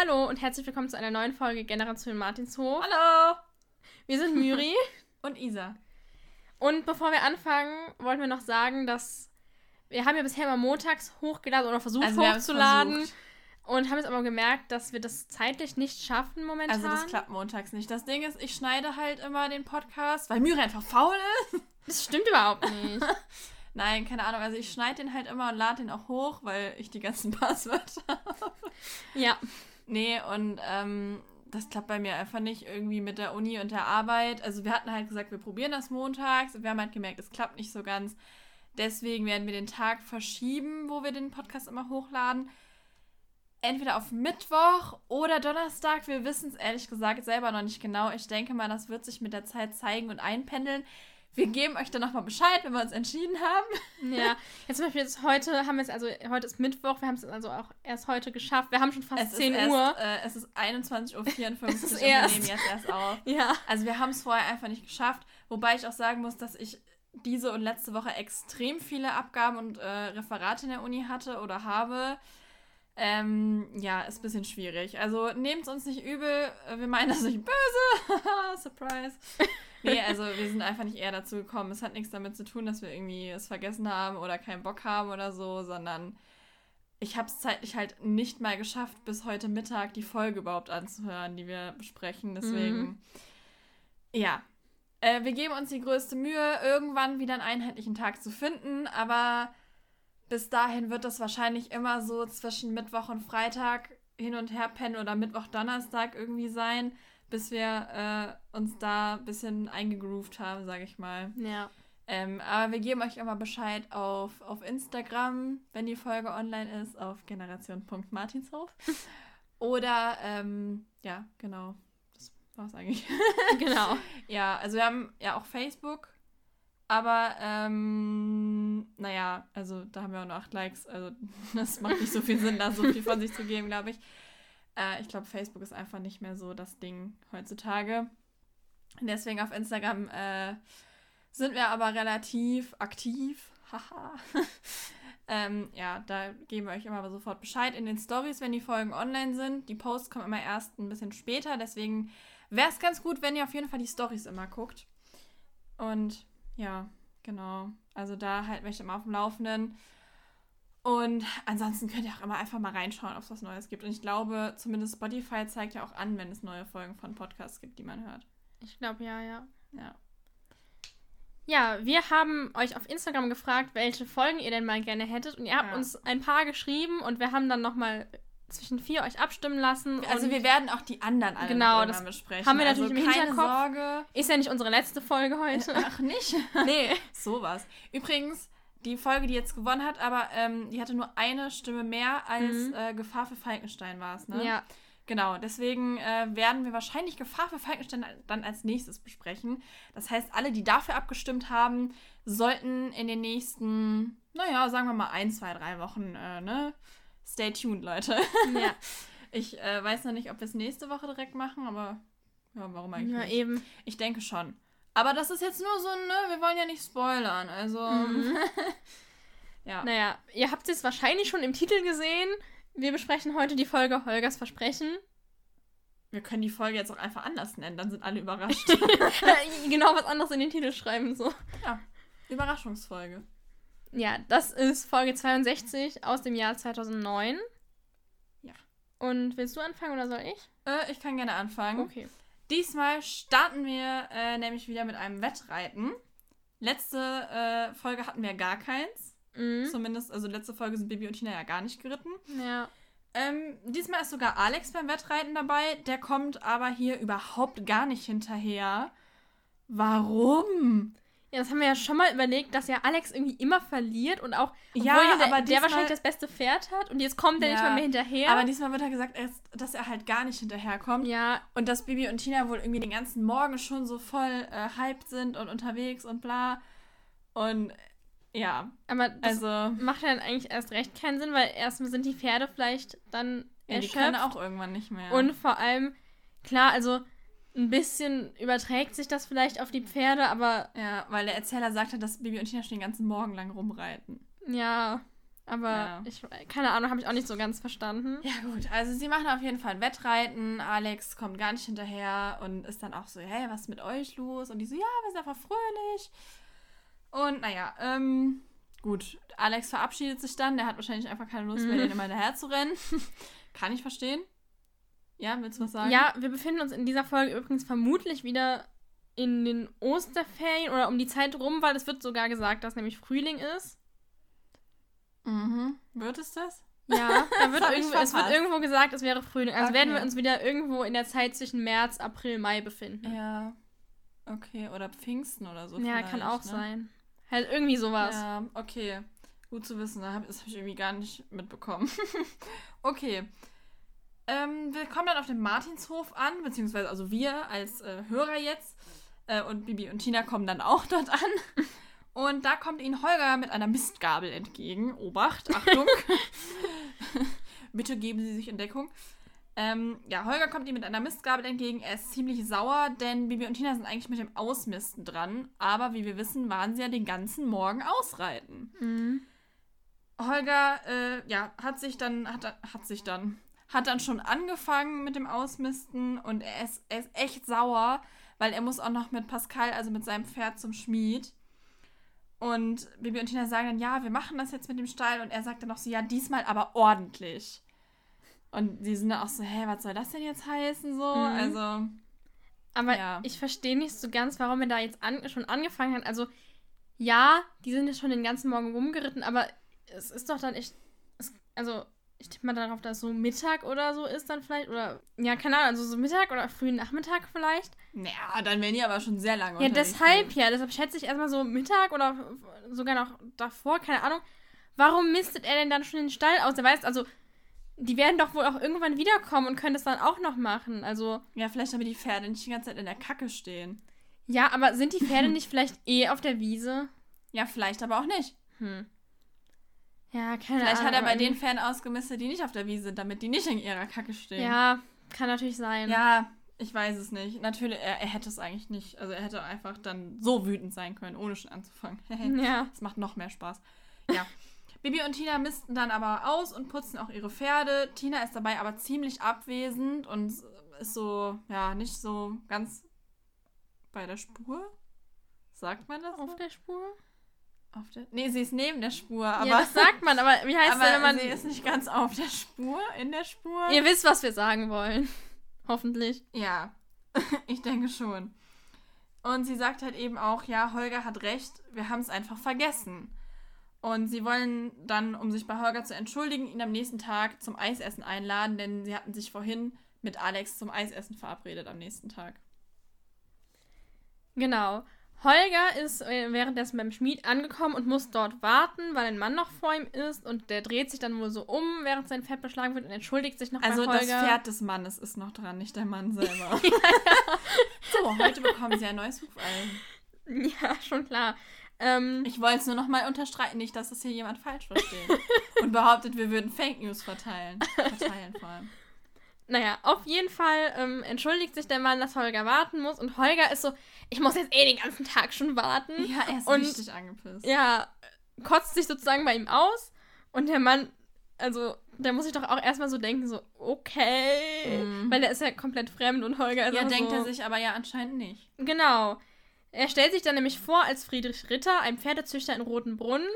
Hallo und herzlich willkommen zu einer neuen Folge Generation Martinshof. Hallo! Wir sind Myri. Und Isa. Und bevor wir anfangen, wollten wir noch sagen, dass wir haben ja bisher immer montags hochgeladen oder versucht Also hochzuladen. versucht. Und haben jetzt aber gemerkt, dass wir das zeitlich nicht schaffen momentan. Also das klappt montags nicht. Das Ding ist, ich schneide halt immer den Podcast, weil Myri einfach faul ist. Das stimmt überhaupt nicht. Nein, keine Ahnung. Also ich schneide den halt immer und lade den auch hoch, weil ich die ganzen Passwörter habe. ja. Nee, und ähm, das klappt bei mir einfach nicht irgendwie mit der Uni und der Arbeit. Also wir hatten halt gesagt, wir probieren das montags. Und wir haben halt gemerkt, es klappt nicht so ganz. Deswegen werden wir den Tag verschieben, wo wir den Podcast immer hochladen. Entweder auf Mittwoch oder Donnerstag. Wir wissen es ehrlich gesagt selber noch nicht genau. Ich denke mal, das wird sich mit der Zeit zeigen und einpendeln. Wir geben euch dann nochmal Bescheid, wenn wir uns entschieden haben. Ja. Jetzt zum Beispiel jetzt heute haben wir es, also heute ist Mittwoch, wir haben es also auch erst heute geschafft. Wir haben schon fast 10 ist Uhr. Erst, äh, es ist 21.54 Uhr Es ist und wir erst. nehmen jetzt erst auf. ja. Also wir haben es vorher einfach nicht geschafft. Wobei ich auch sagen muss, dass ich diese und letzte Woche extrem viele Abgaben und äh, Referate in der Uni hatte oder habe. Ähm, ja, ist ein bisschen schwierig. Also nehmt es uns nicht übel. Wir meinen das nicht böse. Surprise. Nee, also wir sind einfach nicht eher dazu gekommen. Es hat nichts damit zu tun, dass wir irgendwie es vergessen haben oder keinen Bock haben oder so, sondern ich habe es zeitlich halt nicht mal geschafft, bis heute Mittag die Folge überhaupt anzuhören, die wir besprechen. Deswegen, Mhm. ja. Äh, wir geben uns die größte Mühe, irgendwann wieder einen einheitlichen Tag zu finden, aber bis dahin wird das wahrscheinlich immer so zwischen Mittwoch und Freitag hin und her pennen oder Mittwoch, Donnerstag irgendwie sein, bis wir äh, uns da ein bisschen eingegroovt haben, sage ich mal. Ja. Ähm, aber wir geben euch immer Bescheid auf, auf Instagram, wenn die Folge online ist, auf generation.martinshof. Oder, ähm, ja, genau. Das war's eigentlich. Genau. ja, also wir haben ja auch Facebook. Aber, ähm, naja, also da haben wir auch nur acht Likes. Also das macht nicht so viel Sinn, da so viel von sich zu geben, glaube ich. Äh, ich glaube, Facebook ist einfach nicht mehr so das Ding heutzutage. Deswegen auf Instagram äh, sind wir aber relativ aktiv. Haha. ähm, ja, da geben wir euch immer sofort Bescheid in den Stories, wenn die Folgen online sind. Die Posts kommen immer erst ein bisschen später. Deswegen wäre es ganz gut, wenn ihr auf jeden Fall die Stories immer guckt. Und ja, genau. Also da halten wir euch immer auf dem Laufenden. Und ansonsten könnt ihr auch immer einfach mal reinschauen, ob es was Neues gibt. Und ich glaube, zumindest Spotify zeigt ja auch an, wenn es neue Folgen von Podcasts gibt, die man hört. Ich glaube, ja, ja. Ja. Ja, wir haben euch auf Instagram gefragt, welche Folgen ihr denn mal gerne hättet. Und ihr habt Ja. uns ein paar geschrieben und wir haben dann nochmal zwischen vier euch abstimmen lassen. Also wir werden auch die anderen alle Genau, das besprechen. haben wir also natürlich im keine Hinterkopf. Sorge. ist ja nicht unsere letzte Folge heute. Ach, nicht? nee. Sowas. Übrigens, die Folge, die jetzt gewonnen hat, aber ähm, die hatte nur eine Stimme mehr als Mhm. äh, Gefahr für Falkenstein war es, ne? Ja, Genau, deswegen äh, werden wir wahrscheinlich Gefahr für Falkenstein dann als nächstes besprechen. Das heißt, alle, die dafür abgestimmt haben, sollten in den nächsten, naja, sagen wir mal ein, zwei, drei Wochen, äh, ne? Stay tuned, Leute. ja. Ich äh, weiß noch nicht, ob wir es nächste Woche direkt machen, aber ja, warum eigentlich ja nicht? eben. Ich denke schon. Aber das ist jetzt nur so, ne? Wir wollen ja nicht spoilern, also. Mhm. ja. Naja, ihr habt es wahrscheinlich schon im Titel gesehen. Wir besprechen heute die Folge Holgers Versprechen. Wir können die Folge jetzt auch einfach anders nennen, dann sind alle überrascht. genau was anderes in den Titel schreiben, so. ja. Überraschungsfolge. Ja, das ist Folge 62 aus dem Jahr 2009. Ja. Und willst du anfangen oder soll ich? Äh, ich kann gerne anfangen. Okay. Diesmal starten wir äh, nämlich wieder mit einem Wettreiten. Letzte äh, Folge hatten wir gar keins. Mhm. Zumindest, also letzte Folge sind Bibi und Tina ja gar nicht geritten. Ja. Ähm, diesmal ist sogar Alex beim Wettreiten dabei. Der kommt aber hier überhaupt gar nicht hinterher. Warum? Ja, das haben wir ja schon mal überlegt, dass ja Alex irgendwie immer verliert und auch, obwohl Ja, ja, der, aber der diesmal- wahrscheinlich das beste Pferd hat und jetzt kommt er nicht Ja, mal mehr hinterher. Aber diesmal wird er gesagt, dass er halt gar nicht hinterherkommt. ja, Und dass Bibi und Tina wohl irgendwie den ganzen Morgen schon so voll äh, hyped sind und unterwegs und bla. Und ja, aber das also. macht ja dann eigentlich erst recht keinen Sinn, weil erstmal sind die Pferde vielleicht dann Ja, die erschöpft. können auch irgendwann nicht mehr. Und vor allem, klar, also ein bisschen überträgt sich das vielleicht auf die Pferde, aber ja, weil der Erzähler sagte, dass Bibi und Tina schon den ganzen Morgen lang rumreiten. ja. Aber Ja. ich, keine Ahnung, habe ich auch nicht so ganz verstanden. Ja, gut. Also, sie machen auf jeden Fall ein Wettreiten. Alex kommt gar nicht hinterher und ist dann auch so: Hey, was ist mit euch los? Und die so: Ja, wir sind einfach fröhlich. Und naja, ähm, gut. Alex verabschiedet sich dann. Der hat wahrscheinlich einfach keine Lust mehr, Mhm. denen immer hinterher zu rennen. Kann ich verstehen. Ja, willst du was sagen? Ja, wir befinden uns in dieser Folge übrigens vermutlich wieder in den Osterferien oder um die Zeit rum, weil es wird sogar gesagt, dass nämlich Frühling ist. Mhm. Wird es das? Ja, da wird ich irgendwo, es wird irgendwo gesagt, es wäre Frühling. Also Okay. werden wir uns wieder irgendwo in der Zeit zwischen März, April, Mai befinden. Ja. Okay, oder Pfingsten oder so. Ja, kann auch ne? sein. Halt irgendwie sowas. Ja, okay. Gut zu wissen. Das habe ich irgendwie gar nicht mitbekommen. okay. Ähm, wir kommen dann auf dem Martinshof an, beziehungsweise also wir als äh, Hörer jetzt. Äh, und Bibi und Tina kommen dann auch dort an. Und da kommt ihnen Holger mit einer Mistgabel entgegen. Obacht, Achtung. Bitte geben Sie sich in Deckung. Ähm, ja, Holger kommt ihm mit einer Mistgabel entgegen. Er ist ziemlich sauer, denn Bibi und Tina sind eigentlich mit dem Ausmisten dran. Aber wie wir wissen, waren sie ja den ganzen Morgen ausreiten. Mhm. Holger, äh, ja, hat sich dann, hat, hat sich dann, hat dann schon angefangen mit dem Ausmisten und er ist, er ist echt sauer, weil er muss auch noch mit Pascal, also mit seinem Pferd zum Schmied. Und Bibi und Tina sagen dann, ja, wir machen das jetzt mit dem Stall und er sagt dann noch so, ja, diesmal aber ordentlich. Und die sind dann auch so, hä, was soll das denn jetzt heißen so? Mhm. Also, Aber Ja. ich verstehe nicht so ganz, warum er da jetzt an, schon angefangen hat. Also, ja, die sind jetzt schon den ganzen Morgen rumgeritten, aber es ist doch dann echt. Es, also, ich tippe mal darauf, dass so Mittag oder so ist dann vielleicht. Oder, ja, keine Ahnung, also so Mittag oder frühen Nachmittag vielleicht. naja, dann werden die aber schon sehr lange Ja, deshalb ja. Deshalb schätze ich erstmal so Mittag oder sogar noch davor, keine Ahnung. Warum mistet er denn dann schon den Stall aus? Er weiß, also, die werden doch wohl auch irgendwann wiederkommen und können das dann auch noch machen. Also, Ja, vielleicht damit die Pferde nicht die ganze Zeit in der Kacke stehen. ja, aber sind die Pferde nicht vielleicht eh auf der Wiese? Ja, vielleicht aber auch nicht. Hm. Ja, keine Vielleicht Ahnung. hat er bei den Pferden ausgemistet, die nicht auf der Wiese sind, damit die nicht in ihrer Kacke stehen. Ja, kann natürlich sein. Ja, ich weiß es nicht. Natürlich, er, er hätte es eigentlich nicht. Also er hätte einfach dann so wütend sein können, ohne schon anzufangen. Ja. Das macht noch mehr Spaß. Ja. Bibi und Tina misten dann aber aus und putzen auch ihre Pferde. Tina ist dabei aber ziemlich abwesend und ist so, ja, nicht so ganz bei der Spur. Sagt man das? Auf so? der Spur? Auf der, nee, sie ist neben der Spur, aber, ja, das sagt man, aber wie heißt aber denn, wenn man. sie ist nicht ganz auf der Spur, in der Spur. Ihr wisst, was wir sagen wollen. Hoffentlich. Ja, ich denke schon. Und sie sagt halt eben auch, ja, Holger hat recht, wir haben es einfach vergessen. Und sie wollen dann, um sich bei Holger zu entschuldigen, ihn am nächsten Tag zum Eisessen einladen, denn sie hatten sich vorhin mit Alex zum Eisessen verabredet am nächsten Tag. Genau. Holger ist äh, währenddessen beim Schmied angekommen und muss dort warten, weil ein Mann noch vor ihm ist und der dreht sich dann wohl so um, während sein Pferd beschlagen wird und entschuldigt sich noch Also bei das Holger. Pferd des Mannes ist noch dran, nicht der Mann selber. so, heute bekommen sie ein neues Hufeisen. Ja, schon klar. Ähm, Ich wollte es nur noch mal unterstreichen, nicht, dass das hier jemand falsch versteht. Und behauptet, wir würden Fake News verteilen. Verteilen vor allem. Naja, auf jeden Fall ähm, entschuldigt sich der Mann, dass Holger warten muss. Und Holger ist so, ich muss jetzt eh den ganzen Tag schon warten. Ja, er ist Und- richtig angepisst. Ja, kotzt sich sozusagen bei ihm aus. Und der Mann, also, der muss sich doch auch erstmal so denken, so, okay. Mhm. Weil der ist ja komplett fremd und Holger ist Ja, denkt so, er sich aber ja anscheinend nicht. Genau. Er stellt sich dann nämlich vor als Friedrich Ritter, ein Pferdezüchter in Rotenbrunn.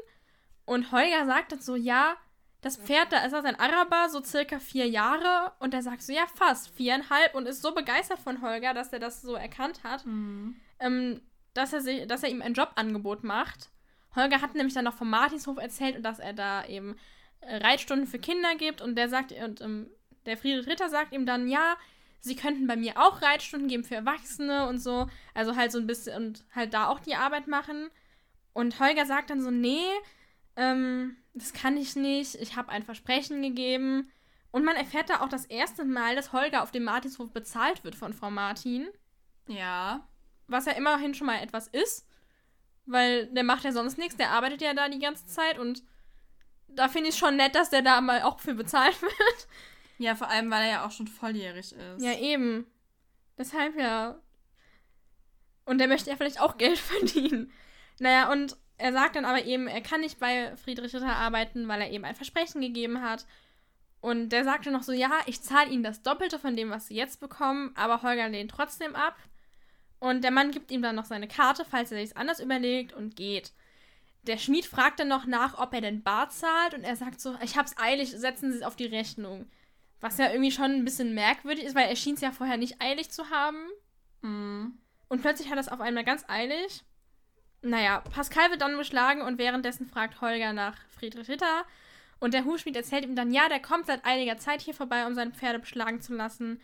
Und Holger sagt dann so, ja, das Pferd, da ist er sein Araber, so circa vier Jahre. Und er sagt so, ja, fast viereinhalb. Und ist so begeistert von Holger, dass er das so erkannt hat, ähm, dass, er sich, dass er ihm ein Jobangebot macht. Holger hat nämlich dann noch vom Martinshof erzählt und dass er da eben äh, Reitstunden für Kinder gibt. Und der sagt, und ähm, der Friedrich Ritter sagt ihm dann, ja, sie könnten bei mir auch Reitstunden geben für Erwachsene und so. Also halt so ein bisschen und halt da auch die Arbeit machen. Und Holger sagt dann so, nee, ähm, das kann ich nicht. Ich habe ein Versprechen gegeben. Und man erfährt da auch das erste Mal, dass Holger auf dem Martinshof bezahlt wird von Frau Martin. Ja. Was ja immerhin schon mal etwas ist. Weil der macht ja sonst nichts. Der arbeitet ja da die ganze Zeit. Und da finde ich schon nett, dass der da mal auch für bezahlt wird. Ja, vor allem, weil er ja auch schon volljährig ist. Ja, eben. Deshalb ja. Und der möchte ja vielleicht auch Geld verdienen. Naja, und er sagt dann aber eben, er kann nicht bei Friedrich Ritter arbeiten, weil er eben ein Versprechen gegeben hat. Und der sagte noch so, ja, ich zahle ihnen das Doppelte von dem, was sie jetzt bekommen, aber Holger lehnt trotzdem ab. Und der Mann gibt ihm dann noch seine Karte, falls er sich anders überlegt und geht. Der Schmied fragt dann noch nach, ob er denn bar zahlt und er sagt so, ich hab's eilig, setzen Sie es auf die Rechnung. Was ja irgendwie schon ein bisschen merkwürdig ist, weil er schien es ja vorher nicht eilig zu haben. Mhm. Und plötzlich hat er es auf einmal ganz eilig. Naja, Pascal wird dann beschlagen und währenddessen fragt Holger nach Friedrich Ritter. Und der Hufschmied erzählt ihm dann, ja, der kommt seit einiger Zeit hier vorbei, um seine Pferde beschlagen zu lassen.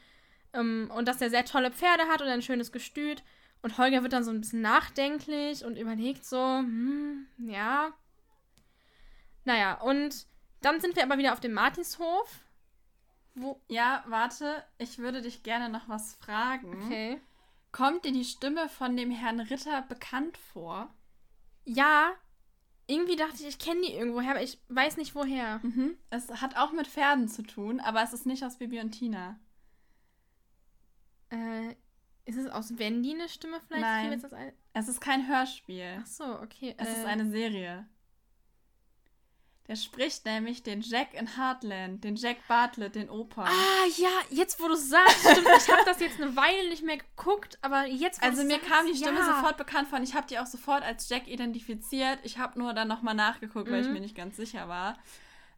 Ähm, und dass er sehr tolle Pferde hat und ein schönes Gestüt. Und Holger wird dann so ein bisschen nachdenklich und überlegt so, hm, ja. Naja, und dann sind wir aber wieder auf dem Martinshof. Wo. Ja, warte, ich würde dich gerne noch was fragen. Okay. Kommt dir die Stimme von dem Herrn Ritter bekannt vor? Ja, irgendwie dachte ich, ich kenne die irgendwoher, aber ich weiß nicht woher. Mhm. Es hat auch mit Pferden zu tun, aber es ist nicht aus Bibi und Tina. Äh, ist es aus Wendy eine Stimme vielleicht? Nein. Es ist kein Hörspiel. Ach so, okay. Es äh, ist eine Serie. Der spricht nämlich den Jack in Heartland, den Jack Bartlett, den Opa. Ah, ja, jetzt wo du es sagst, stimmt. ich habe das jetzt eine Weile nicht mehr geguckt, aber jetzt wo Also mir sagst, kam die Stimme ja. sofort bekannt vor und ich habe die auch sofort als Jack identifiziert. Ich habe nur dann nochmal nachgeguckt, weil ich Mhm. mir nicht ganz sicher war.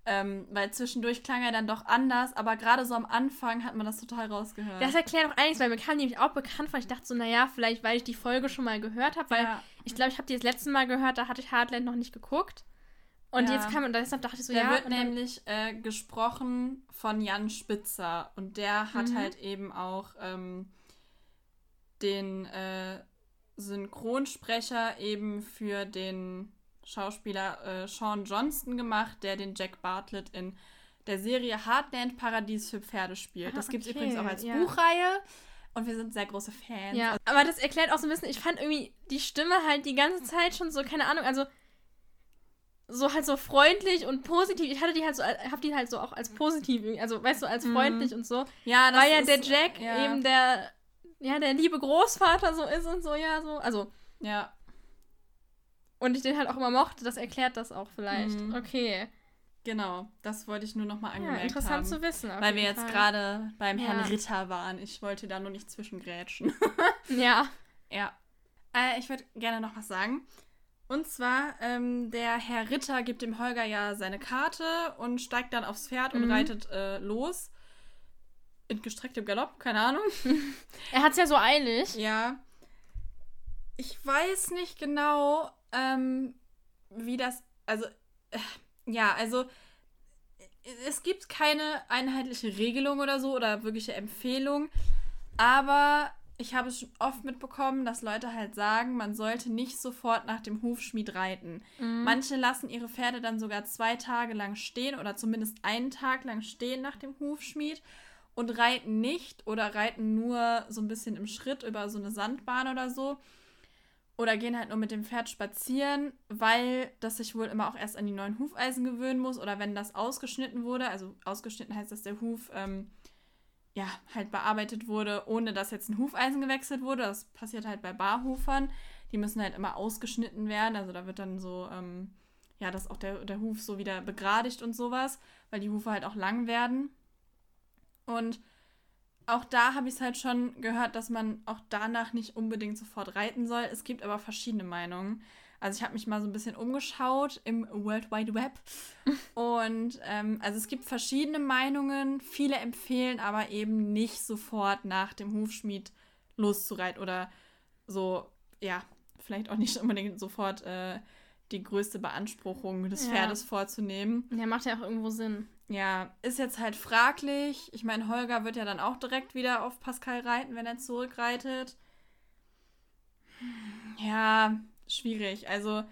Ähm, weil zwischendurch klang er dann doch anders, aber gerade so am Anfang hat man das total rausgehört. Das erklärt auch einiges, weil mir kam die nämlich auch bekannt vor. Ich dachte so, naja, vielleicht, weil ich die Folge schon mal gehört habe, weil ja. ich glaube, ich habe die das letzte Mal gehört, da hatte ich Heartland noch nicht geguckt. Und Ja. jetzt kam, und deshalb dachte ich so, Der ja. wird nämlich äh, gesprochen von Jan Spitzer und der hat Mhm. halt eben auch ähm, den äh, Synchronsprecher eben für den Schauspieler äh, Sean Johnston gemacht, der den Jack Bartlett in der Serie Heartland Paradies für Pferde spielt. Ah, das gibt es okay, übrigens auch als ja. Buchreihe und wir sind sehr große Fans. Ja, aber das erklärt auch so ein bisschen, ich fand irgendwie die Stimme halt die ganze Zeit schon so, keine Ahnung, also so halt so freundlich und positiv. Ich hatte die halt so, hab die halt so auch als positiv, also weißt du, als Mhm. freundlich und so. ja das Weil ja ist- der Jack ja. eben der, ja, der liebe Großvater so ist und so, ja, so. Also, Ja, und ich den halt auch immer mochte, das erklärt das auch vielleicht. Mhm. Okay. genau. Das wollte ich nur nochmal Ja, angemerkt interessant haben. zu wissen. Weil wir jetzt gerade beim Herrn Ja. Ritter waren. Ich wollte da nur nicht zwischengrätschen. Ja. ja. Äh, ich würde gerne noch was sagen. Und zwar, ähm, der Herr Ritter gibt dem Holger ja seine Karte und steigt dann aufs Pferd und Mhm. reitet äh, los. In gestrecktem Galopp, keine Ahnung. Er hat's ja so eilig. Ja. Ich weiß nicht genau, ähm, wie das. Also, äh, ja, also. Es gibt keine einheitliche Regelung oder so oder wirkliche Empfehlung. Aber ich habe es schon oft mitbekommen, dass Leute halt sagen, man sollte nicht sofort nach dem Hufschmied reiten. Mhm. Manche lassen ihre Pferde dann sogar zwei Tage lang stehen oder zumindest einen Tag lang stehen nach dem Hufschmied und reiten nicht oder reiten nur so ein bisschen im Schritt über so eine Sandbahn oder so. Oder gehen halt nur mit dem Pferd spazieren, weil das sich wohl immer auch erst an die neuen Hufeisen gewöhnen muss. Oder wenn das ausgeschnitten wurde, also ausgeschnitten heißt, dass der Huf ähm, ja halt bearbeitet wurde, ohne dass jetzt ein Hufeisen gewechselt wurde. Das passiert halt bei Barhufern. Die müssen halt immer ausgeschnitten werden. Also da wird dann so, ähm, ja, dass auch der, der Huf so wieder begradigt und sowas, weil die Hufe halt auch lang werden. Und auch da habe ich es halt schon gehört, dass man auch danach nicht unbedingt sofort reiten soll. Es gibt aber verschiedene Meinungen. Also ich habe mich mal so ein bisschen umgeschaut im World Wide Web. Und ähm, also es gibt verschiedene Meinungen. Viele empfehlen aber eben nicht sofort nach dem Hufschmied loszureiten oder so, ja, vielleicht auch nicht unbedingt sofort äh, die größte Beanspruchung des Ja. Pferdes vorzunehmen. Der macht ja auch irgendwo Sinn. Ja, ist jetzt halt fraglich. Ich meine, Holger wird ja dann auch direkt wieder auf Pascal reiten, wenn er zurückreitet. Ja, schwierig. Also,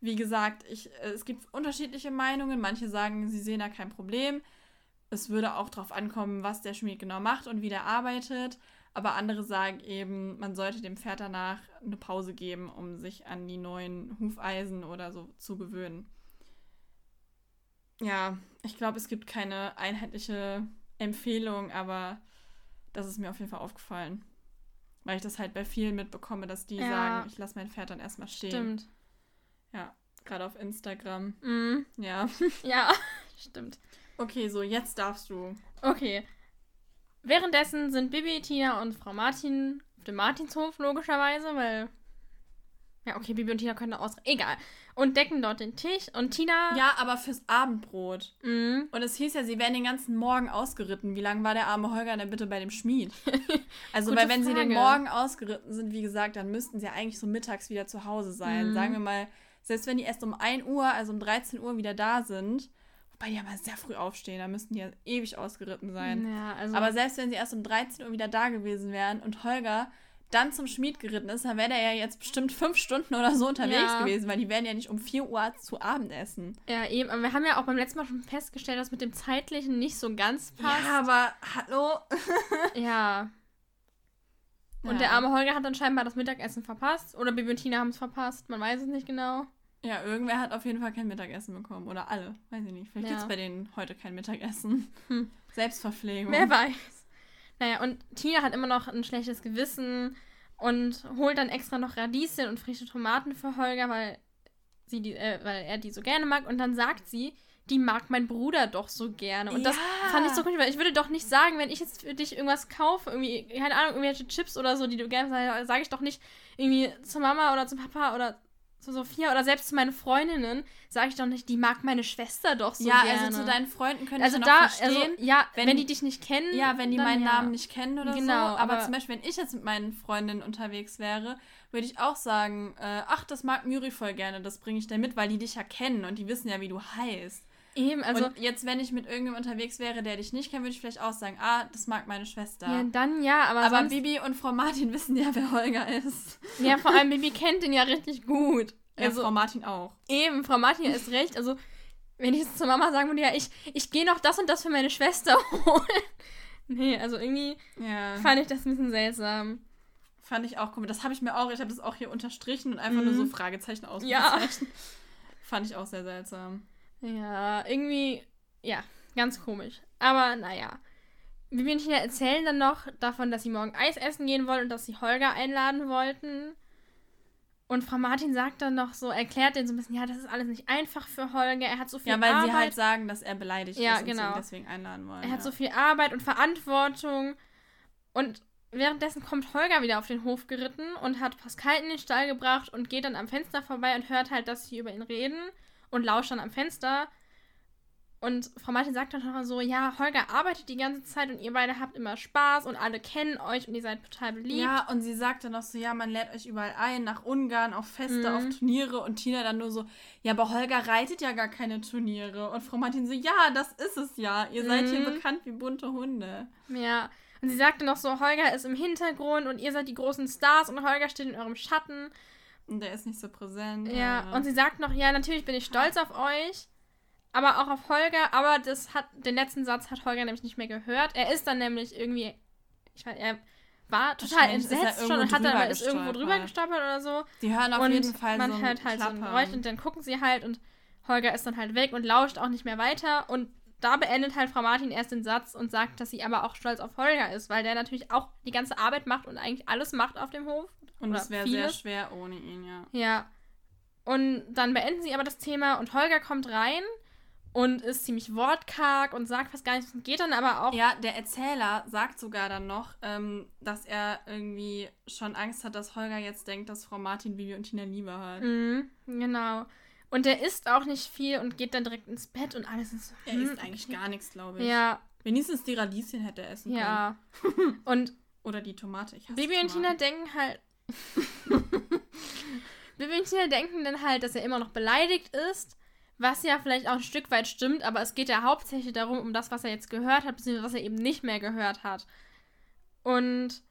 wie gesagt, ich, äh, es gibt unterschiedliche Meinungen. Manche sagen, sie sehen da kein Problem. Es würde auch darauf ankommen, was der Schmied genau macht und wie der arbeitet. Aber andere sagen eben, man sollte dem Pferd danach eine Pause geben, um sich an die neuen Hufeisen oder so zu gewöhnen. Ja, ich glaube, es gibt keine einheitliche Empfehlung, aber das ist mir auf jeden Fall aufgefallen. Weil ich das halt bei vielen mitbekomme, dass die Ja. sagen, ich lasse mein Pferd dann erstmal stehen. Stimmt. Ja. gerade auf Instagram. Mhm. Ja. Ja, stimmt. Okay, so, jetzt darfst du. Okay. Währenddessen sind Bibi, Tina und Frau Martin auf dem Martinshof, logischerweise, weil. Ja, okay, Bibi und Tina können da aus. Egal. Und decken dort den Tisch. Und Tina. Ja, aber fürs Abendbrot. Mhm. Und es hieß ja, sie werden den ganzen Morgen ausgeritten. Wie lange war der arme Holger denn bitte bei dem Schmied? Also, weil wenn sie den Frage. Morgen ausgeritten sind, wie gesagt, dann müssten sie ja eigentlich so mittags wieder zu Hause sein. Mhm. Sagen wir mal, selbst wenn die erst um 1 Uhr, also um 13 Uhr wieder da sind, wobei die aber sehr früh aufstehen, da müssten die ja ewig ausgeritten sein. Ja, also. Aber selbst wenn sie erst um 13 Uhr wieder da gewesen wären und Holger dann zum Schmied geritten ist, dann wäre der ja jetzt bestimmt fünf Stunden oder so unterwegs Ja. gewesen, weil die werden ja nicht um 4 Uhr zu Abend essen. ja, eben. Aber wir haben ja auch beim letzten Mal schon festgestellt, dass mit dem Zeitlichen nicht so ganz passt. Ja, aber hallo? Ja. Und Ja. der arme Holger hat dann scheinbar das Mittagessen verpasst. Oder Bibi und Tina haben es verpasst. Man weiß es nicht genau. Ja, irgendwer hat auf jeden Fall kein Mittagessen bekommen. Oder alle. Weiß ich nicht. Vielleicht Ja. gibt es bei denen heute kein Mittagessen. Hm. Selbstverpflegung. Wer weiß. Naja, und Tina hat immer noch ein schlechtes Gewissen und holt dann extra noch Radieschen und frische Tomaten für Holger, weil, sie die, äh, weil er die so gerne mag. Und dann sagt sie, die mag mein Bruder doch so gerne. Und das Ja. fand ich so cool, weil ich würde doch nicht sagen, wenn ich jetzt für dich irgendwas kaufe, irgendwie, keine Ahnung, irgendwelche Chips oder so, die du gerne sagst, sage ich doch nicht irgendwie zur Mama oder zum Papa oder zu Sophia oder selbst zu meinen Freundinnen, sage ich doch nicht, die mag meine Schwester doch so ja, gerne. also zu deinen Freunden könnte also ich da, noch verstehen. also, ja, wenn, wenn- die dich nicht kennen. ja, wenn die meinen ja. Namen nicht kennen oder Genau, so. Aber, aber- zum Beispiel, wenn ich jetzt mit meinen Freundinnen unterwegs wäre, würde ich auch sagen, äh, ach, das mag Müri voll gerne, das bringe ich dir mit, weil die dich ja kennen und die wissen ja, wie du heißt. Eben, also, und jetzt, wenn ich mit irgendjemandem unterwegs wäre, der dich nicht kennt, würde ich vielleicht auch sagen, ah, das mag meine Schwester. ja, dann ja, aber, aber Bibi und Frau Martin wissen ja, wer Holger ist. ja, vor allem Bibi kennt ihn ja richtig gut. Ja, Also, Frau Martin auch. eben, Frau Martin ist recht, also, wenn ich jetzt zur Mama sagen würde, ja, ich, ich gehe noch das und das für meine Schwester holen. nee, also irgendwie Ja. fand ich das ein bisschen seltsam. Fand ich auch komisch. Das habe ich mir auch, ich habe das auch hier unterstrichen und einfach nur Mhm. so Fragezeichen Ja. ausgezeichnet. Fand ich auch sehr seltsam. Ja, irgendwie, ja, ganz komisch. Aber naja. Und Tina erzählen dann noch davon, dass sie morgen Eis essen gehen wollen und dass sie Holger einladen wollten. Und Frau Martin sagt dann noch so, erklärt denen so ein bisschen, ja, das ist alles nicht einfach für Holger. Er hat so viel Ja, weil Arbeit. sie halt sagen, dass er beleidigt Ja, ist und sie genau. ihn deswegen einladen wollen. er hat ja. so viel Arbeit und Verantwortung. Und währenddessen kommt Holger wieder auf den Hof geritten und hat Pascal in den Stall gebracht und geht dann am Fenster vorbei und hört halt, dass sie über ihn reden und lauscht dann am Fenster. Und Frau Martin sagt dann noch so, ja, Holger arbeitet die ganze Zeit und ihr beide habt immer Spaß und alle kennen euch und ihr seid total beliebt. Ja, und sie sagt dann noch so, ja, man lädt euch überall ein, nach Ungarn, auf Feste, Mhm. auf Turniere. Und Tina dann nur so, ja, aber Holger reitet ja gar keine Turniere. Und Frau Martin so, ja, das ist es ja. Ihr seid hier Mhm. bekannt wie bunte Hunde. Ja. Und sie sagte noch so, Holger ist im Hintergrund und ihr seid die großen Stars und Holger steht in eurem Schatten. Und der ist nicht so präsent. Ja, und sie sagt noch, ja, natürlich bin ich stolz auf euch, aber auch auf Holger, aber das hat, den letzten Satz hat Holger nämlich nicht mehr gehört. Er ist dann nämlich irgendwie, ich weiß, er war total er entsetzt schon und hat dann ist irgendwo drüber gestolpert. oder so. Sie hören auf und jeden Fall man so hört halt so ein Klappern. Geräusch und dann gucken sie halt und Holger ist dann halt weg und lauscht auch nicht mehr weiter und da beendet halt Frau Martin erst den Satz und sagt, dass sie aber auch stolz auf Holger ist, weil der natürlich auch die ganze Arbeit macht und eigentlich alles macht auf dem Hof. Und es wäre sehr schwer ohne ihn, ja. Ja. Und dann beenden sie aber das Thema und Holger kommt rein und ist ziemlich wortkarg und sagt fast gar nichts und geht dann aber auch. Ja, der Erzähler sagt sogar dann noch, ähm, dass er irgendwie schon Angst hat, dass Holger jetzt denkt, dass Frau Martin Bibi und Tina Liebe hat. Mhm, genau. Und der isst auch nicht viel und geht dann direkt ins Bett und alles ist so. Er hm, isst eigentlich okay. gar nichts, glaube ich. Ja, Wenigstens die Radieschen hätte er essen können. ja. und Oder die Tomate. Ich hasse Bibi und Tina denken halt. Und Tina denken dann halt, dass er immer noch beleidigt ist. Was ja vielleicht auch ein Stück weit stimmt, aber es geht ja hauptsächlich darum, um das, was er jetzt gehört hat, beziehungsweise was er eben nicht mehr gehört hat. Und